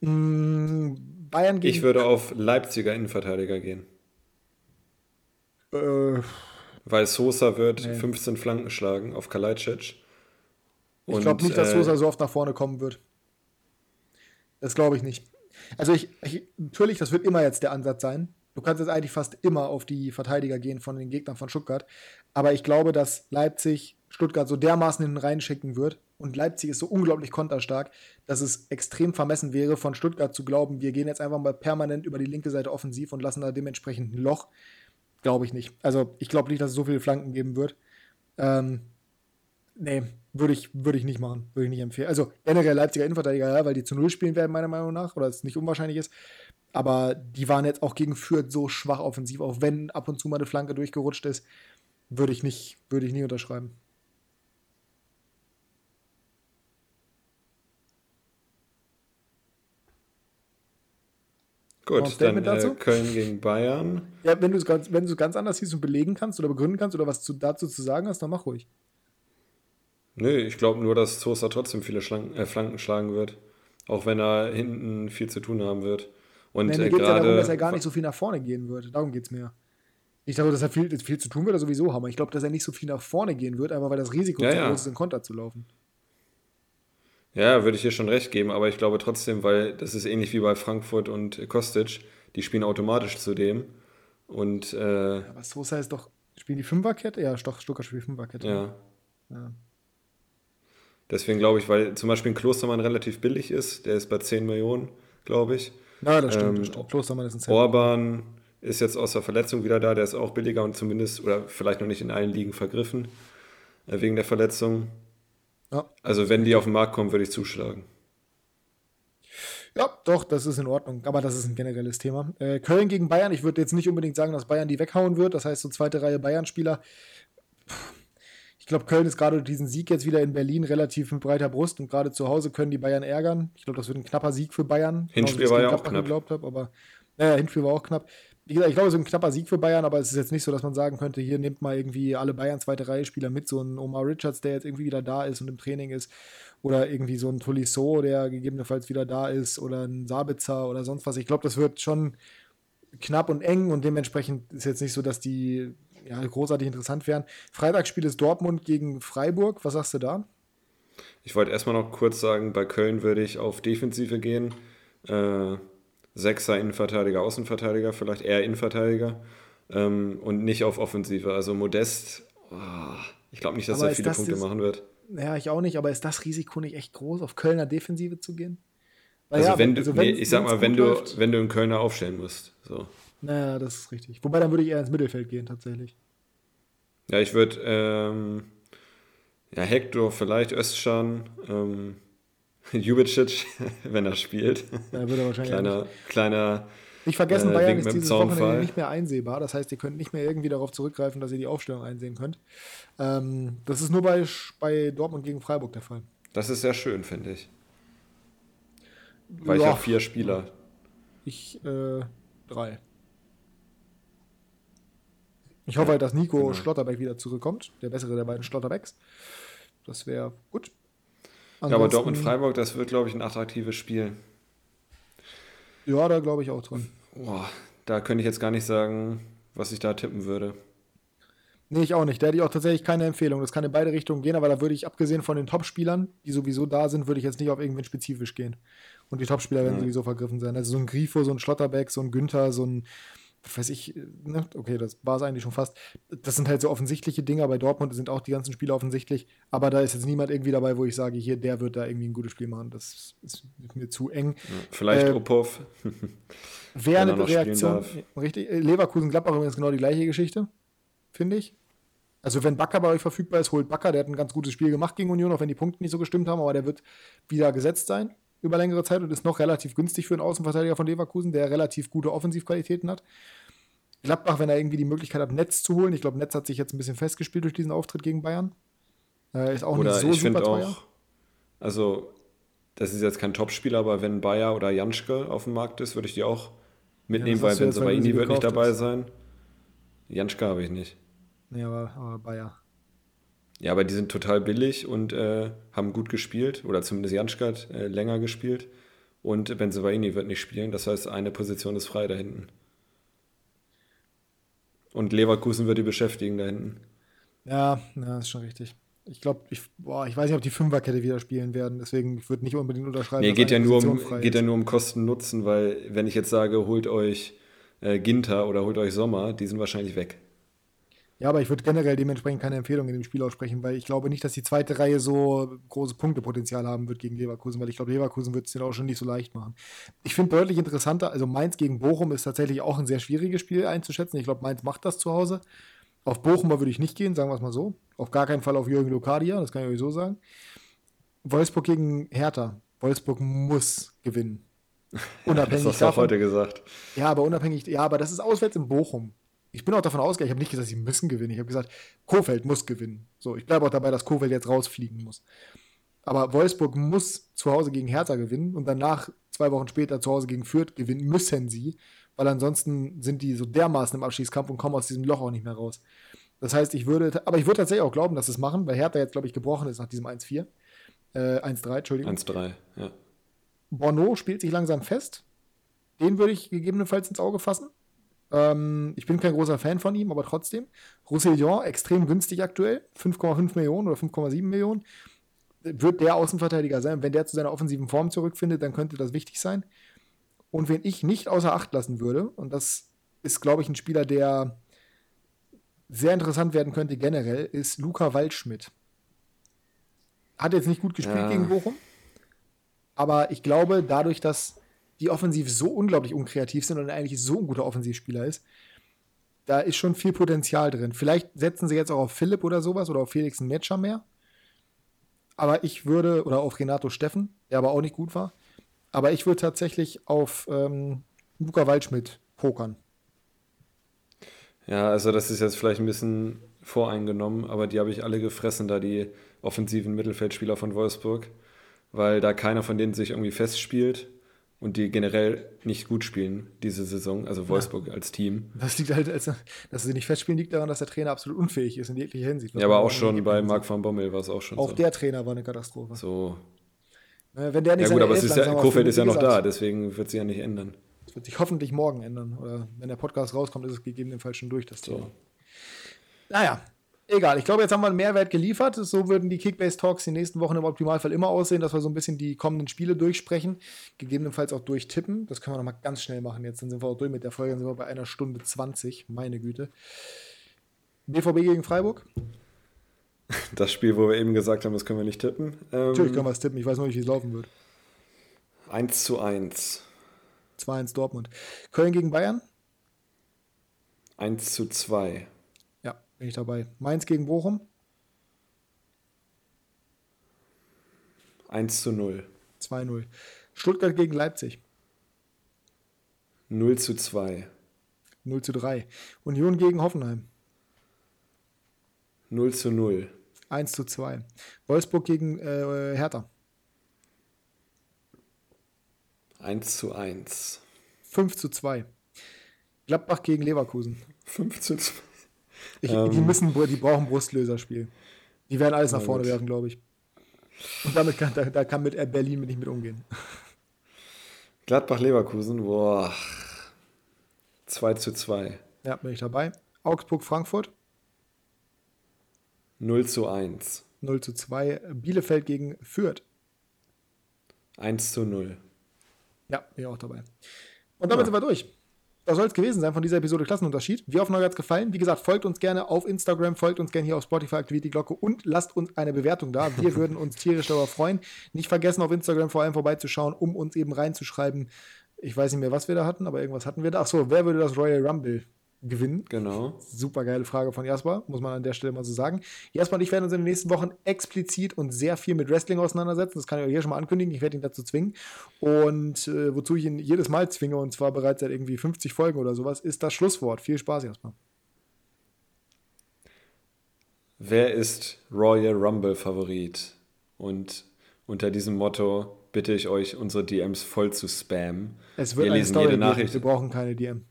Mhm, Bayern gegen. Ich würde auf Leipziger Innenverteidiger gehen. Äh, Weil Sosa wird nee. 15 Flanken schlagen auf Kalajdzic. Ich glaube nicht, dass Sosa äh, so oft nach vorne kommen wird. Das glaube ich nicht. Also ich, ich, natürlich, das wird immer jetzt der Ansatz sein. Du kannst jetzt eigentlich fast immer auf die Verteidiger gehen von den Gegnern von Stuttgart. Aber ich glaube, dass Leipzig Stuttgart so dermaßen hinten reinschicken wird. Und Leipzig ist so unglaublich konterstark, dass es extrem vermessen wäre, von Stuttgart zu glauben, wir gehen jetzt einfach mal permanent über die linke Seite offensiv und lassen da dementsprechend ein Loch. Glaube ich nicht. Also ich glaube nicht, dass es so viele Flanken geben wird. Ähm, nee, würde ich, würd ich nicht machen. Würde ich nicht empfehlen. Also generell Leipziger Innenverteidiger, ja, weil die zu Null spielen werden, meiner Meinung nach, oder es nicht unwahrscheinlich ist. Aber die waren jetzt auch gegen Fürth so schwach offensiv, auch wenn ab und zu mal eine Flanke durchgerutscht ist, würde ich nicht, würde ich nie unterschreiben. Gut, dann äh, Köln gegen Bayern. Ja, wenn du es ganz, ganz anders siehst und belegen kannst oder begründen kannst oder was zu, dazu zu sagen hast, dann mach ruhig. Nö, ich glaube nur, dass Sosa trotzdem viele Schlanken, äh, Flanken schlagen wird. Auch wenn er hinten viel zu tun haben wird. Und nee, mir äh, geht ja darum, dass er gar nicht so viel nach vorne gehen wird. Darum geht es mir. Ich glaube, dass er viel, viel zu tun wird, sowieso haben. Ich glaube, dass er nicht so viel nach vorne gehen wird, einfach weil das Risiko ja, zu ja. groß ist, in Konter zu laufen. Ja, würde ich dir schon recht geben, aber ich glaube trotzdem, weil das ist ähnlich wie bei Frankfurt und Kostic, die spielen automatisch zu dem. Und, äh, aber Sosa ist doch, spielen die Fünferkette? Ja, Stuttgart spielt Fünferkette. Ja. ja. Deswegen glaube ich, weil zum Beispiel ein Klostermann relativ billig ist, der ist bei 10 Millionen, glaube ich. Ja, das stimmt. Ähm, das stimmt. Klostermann ist ein Zentrum. Orban ist jetzt aus der Verletzung wieder da, der ist auch billiger und zumindest, oder vielleicht noch nicht in allen Ligen vergriffen, äh, wegen der Verletzung. Ja. Also wenn die auf den Markt kommen, würde ich zuschlagen. Ja, doch, das ist in Ordnung. Aber das ist ein generelles Thema. Äh, Köln gegen Bayern. Ich würde jetzt nicht unbedingt sagen, dass Bayern die weghauen wird. Das heißt, so zweite Reihe Bayern-Spieler. Ich glaube, Köln ist gerade durch diesen Sieg jetzt wieder in Berlin relativ mit breiter Brust und gerade zu Hause können die Bayern ärgern. Ich glaube, das wird ein knapper Sieg für Bayern. Hinspiel war ja auch knapp. Geglaubt hab, aber naja, Hinspiel war auch knapp. Wie gesagt, ich glaube, es ist ein knapper Sieg für Bayern, aber es ist jetzt nicht so, dass man sagen könnte, hier nehmt mal irgendwie alle Bayern zweite Reihe Spieler mit, so ein Omar Richards, der jetzt irgendwie wieder da ist und im Training ist oder irgendwie so ein Tolisso, der gegebenenfalls wieder da ist, oder ein Sabitzer oder sonst was. Ich glaube, das wird schon knapp und eng und dementsprechend ist jetzt nicht so, dass die ja, großartig interessant wären. Freitagsspiel ist Dortmund gegen Freiburg. Was sagst du da? Ich wollte erstmal noch kurz sagen, bei Köln würde ich auf Defensive gehen. Äh, Sechser Innenverteidiger, Außenverteidiger, vielleicht eher Innenverteidiger ähm, und nicht auf Offensive. Also Modest, oh, ich glaube nicht, dass Aber er viele Punkte machen wird. Ja, ich auch nicht, aber ist das Risiko nicht echt groß, auf Kölner Defensive zu gehen? Weil also, ja, wenn du, also wenn, nee, ich sag mal, wenn du, wenn du einen Kölner aufstellen musst. So. Naja, das ist richtig. Wobei, dann würde ich eher ins Mittelfeld gehen, tatsächlich. Ja, ich würde, ähm, ja, Hector, vielleicht Özcan, ähm, Jubicic, wenn er spielt. Ja, würde er wahrscheinlich kleiner, kleiner nicht vergessen, äh, Bayern ist dieses Wochenende nicht mehr einsehbar. Das heißt, ihr könnt nicht mehr irgendwie darauf zurückgreifen, dass ihr die Aufstellung einsehen könnt. Ähm, das ist nur bei, bei Dortmund gegen Freiburg der Fall. Das ist sehr schön, finde ich. Weil ja. ich habe vier Spieler. Ich äh, drei. Ich hoffe halt, dass Nico genau. Schlotterbeck wieder zurückkommt. Der bessere der beiden Schlotterbecks. Das wäre gut. Ansonsten, ja, aber Dortmund-Freiburg, das wird, glaube ich, ein attraktives Spiel. Ja, da glaube ich auch dran. Boah, da könnte ich jetzt gar nicht sagen, was ich da tippen würde. Nee, ich auch nicht. Da hätte ich auch tatsächlich keine Empfehlung. Das kann in beide Richtungen gehen, aber da würde ich, abgesehen von den Top-Spielern, die sowieso da sind, würde ich jetzt nicht auf irgendwen spezifisch gehen. Und die Top-Spieler werden mhm. sowieso vergriffen sein. Also so ein Grifo, so ein Schlotterbeck, so ein Günther, so ein weiß ich, ne? okay, das war es eigentlich schon fast. Das sind halt so offensichtliche Dinge. Bei Dortmund sind auch die ganzen Spiele offensichtlich. Aber da ist jetzt niemand irgendwie dabei, wo ich sage, hier, der wird da irgendwie ein gutes Spiel machen. Das ist mir zu eng. vielleicht äh, Opov. Wäre eine Reaktion. Richtig. Leverkusen-Gladbach übrigens genau die gleiche Geschichte, finde ich. Also, wenn Bakker bei euch verfügbar ist, holt Bakker. Der hat ein ganz gutes Spiel gemacht gegen Union, auch wenn die Punkte nicht so gestimmt haben. Aber der wird wieder gesetzt sein über längere Zeit und ist noch relativ günstig für einen Außenverteidiger von Leverkusen, der relativ gute Offensivqualitäten hat. Gladbach, wenn er irgendwie die Möglichkeit hat, Netz zu holen. Ich glaube, Netz hat sich jetzt ein bisschen festgespielt durch diesen Auftritt gegen Bayern. Äh, ist auch oder nicht so ich super teuer. Auch, also, das ist jetzt kein Topspieler, aber wenn Bayer oder Janschke auf dem Markt ist, würde ich die auch mitnehmen, ja, weil Benzobaini wird nicht dabei ist. sein. Janschke habe ich nicht. Nee, aber, aber Bayer. Ja, aber die sind total billig und äh, haben gut gespielt. Oder zumindest Janschke hat äh, länger gespielt. Und Benzobaini wird nicht spielen. Das heißt, eine Position ist frei da hinten. Und Leverkusen wird die beschäftigen da hinten. Ja, ja, ist schon richtig. Ich glaube, ich, ich weiß nicht, ob die Fünferkette wieder spielen werden, deswegen würde ich nicht unbedingt unterschreiben. Nee, geht ja, nur um, geht ja nur um Kosten-Nutzen, weil wenn ich jetzt sage, holt euch äh, Ginter oder holt euch Sommer, die sind wahrscheinlich weg. Ja, aber ich würde generell dementsprechend keine Empfehlung in dem Spiel aussprechen, weil ich glaube nicht, dass die zweite Reihe so große Punktepotenzial haben wird gegen Leverkusen, weil ich glaube, Leverkusen wird es den auch schon nicht so leicht machen. Ich finde deutlich interessanter, also Mainz gegen Bochum ist tatsächlich auch ein sehr schwieriges Spiel einzuschätzen. Ich glaube, Mainz macht das zu Hause. Auf Bochum würde ich nicht gehen, sagen wir es mal so. Auf gar keinen Fall auf Jürgen Lokadia, das kann ich euch so sagen. Wolfsburg gegen Hertha. Wolfsburg muss gewinnen. Unabhängig das hast du auch heute gesagt. Ja, aber unabhängig, ja, aber das ist auswärts in Bochum ich bin auch davon ausgegangen, ich habe nicht gesagt, sie müssen gewinnen. Ich habe gesagt, Kofeld muss gewinnen. So, ich bleibe auch dabei, dass Kofeld jetzt rausfliegen muss. Aber Wolfsburg muss zu Hause gegen Hertha gewinnen und danach, zwei Wochen später, zu Hause gegen Fürth gewinnen müssen sie, weil ansonsten sind die so dermaßen im Abschießkampf und kommen aus diesem Loch auch nicht mehr raus. Das heißt, ich würde, aber ich würde tatsächlich auch glauben, dass sie es machen, weil Hertha jetzt, glaube ich, gebrochen ist nach diesem 1-4. Äh, 1-3, Entschuldigung. 1-3, ja. Bono spielt sich langsam fest. Den würde ich gegebenenfalls ins Auge fassen. Ähm, ich bin kein großer Fan von ihm, aber trotzdem. Roussillon, extrem günstig aktuell. 5,5 Millionen oder 5,7 Millionen. Wird der Außenverteidiger sein. Wenn der zu seiner offensiven Form zurückfindet, dann könnte das wichtig sein. Und wenn ich nicht außer Acht lassen würde, und das ist, glaube ich, ein Spieler, der sehr interessant werden könnte generell, ist Luca Waldschmidt. Hat jetzt nicht gut gespielt ja. gegen Bochum, aber ich glaube, dadurch, dass die offensiv so unglaublich unkreativ sind und eigentlich so ein guter Offensivspieler ist. Da ist schon viel Potenzial drin. Vielleicht setzen sie jetzt auch auf Philipp oder sowas oder auf Felix Metscher mehr. Aber ich würde, oder auf Renato Steffen, der aber auch nicht gut war. Aber ich würde tatsächlich auf ähm, Luca Waldschmidt pokern. Ja, also das ist jetzt vielleicht ein bisschen voreingenommen, aber die habe ich alle gefressen, da die offensiven Mittelfeldspieler von Wolfsburg, weil da keiner von denen sich irgendwie festspielt und die generell nicht gut spielen diese Saison, also Wolfsburg ja. als Team. Das liegt halt, also, dass sie nicht festspielen, liegt daran, dass der Trainer absolut unfähig ist in jeglicher Hinsicht. Ja, aber auch schon bei Marc van Bommel war es auch schon auch so. Auch der Trainer war eine Katastrophe. So. Wenn der nicht ja gut, aber es ist ja, Kofeld ist ja noch da, deswegen wird sich ja nicht ändern. Das wird sich hoffentlich morgen ändern. Oder wenn der Podcast rauskommt, ist es gegebenenfalls schon durch, das Thema. So. Naja, egal. Ich glaube, jetzt haben wir einen Mehrwert geliefert. So würden die Kickbase-Talks die nächsten Wochen im Optimalfall immer aussehen, dass wir so ein bisschen die kommenden Spiele durchsprechen, gegebenenfalls auch durchtippen. Das können wir nochmal ganz schnell machen. Jetzt sind wir auch durch mit der Folge, dann sind wir bei einer Stunde 20. Meine Güte. BVB gegen Freiburg? Das Spiel, wo wir eben gesagt haben, das können wir nicht tippen. Ähm, Natürlich können wir es tippen. Ich weiß noch nicht, wie es laufen wird. 1 zu 1. 2-1 Dortmund. Köln gegen Bayern? 1 zu 2. Bin ich dabei. Mainz gegen Bochum? 1 zu 0. 2-0. Stuttgart gegen Leipzig? 0 zu 2. 0 zu 3. Union gegen Hoffenheim? 0 zu 0. 1 zu 2. Wolfsburg gegen äh, Hertha? 1 zu 1. 5 zu 2. Gladbach gegen Leverkusen. 5 zu 2. Ich, ähm, die, müssen, die brauchen Brustlöserspiel. Die werden alles nach vorne gut. werfen, glaube ich. Und damit kann, da, da kann mit Berlin nicht mit umgehen. Gladbach-Leverkusen, boah. 2 zu 2. Ja, bin ich dabei. Augsburg-Frankfurt. 0 zu 1. 0 zu 2. Bielefeld gegen Fürth. 1 zu 0. Ja, bin ich auch dabei. Und damit ja. sind wir durch. Das soll es gewesen sein von dieser Episode Klassenunterschied. Wir hoffen, euch hat es gefallen. Wie gesagt, folgt uns gerne auf Instagram, folgt uns gerne hier auf Spotify, aktiviert die Glocke und lasst uns eine Bewertung da. Wir würden uns tierisch darüber freuen. Nicht vergessen, auf Instagram vor allem vorbeizuschauen, um uns eben reinzuschreiben. Ich weiß nicht mehr, was wir da hatten, aber irgendwas hatten wir da. Achso, wer würde das Royal Rumble gewinnen? Genau. Super geile Frage von Jasper, muss man an der Stelle mal so sagen. Jasper und ich werden uns in den nächsten Wochen explizit und sehr viel mit Wrestling auseinandersetzen. Das kann ich euch hier schon mal ankündigen. Ich werde ihn dazu zwingen. Und äh, wozu ich ihn jedes Mal zwinge, und zwar bereits seit irgendwie 50 Folgen oder sowas, ist das Schlusswort. Viel Spaß, Jasper. Wer ist Royal Rumble Favorit? Und unter diesem Motto bitte ich euch, unsere DMs voll zu spammen. Es wird Wir lesen Story jede Nachricht. Wir brauchen keine DM.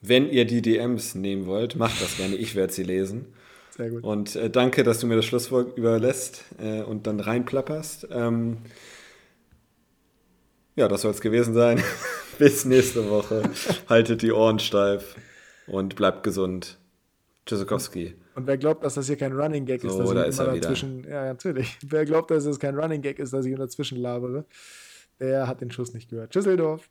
Wenn ihr die DMs nehmen wollt, macht das gerne. Ich werde sie lesen. Sehr gut. Und äh, danke, dass du mir das Schlusswort überlässt äh, und dann reinplapperst. Ähm, ja, das soll es gewesen sein. Bis nächste Woche. Haltet die Ohren steif und bleibt gesund. Tschüssikowski. Und wer glaubt, dass das hier kein Running Gag ist, so, dass da ich immer dazwischen. Wieder. Ja, natürlich. Wer glaubt, dass es kein Running Gag ist, dass ich dazwischen labere, der hat den Schuss nicht gehört. Tschüsseldorf.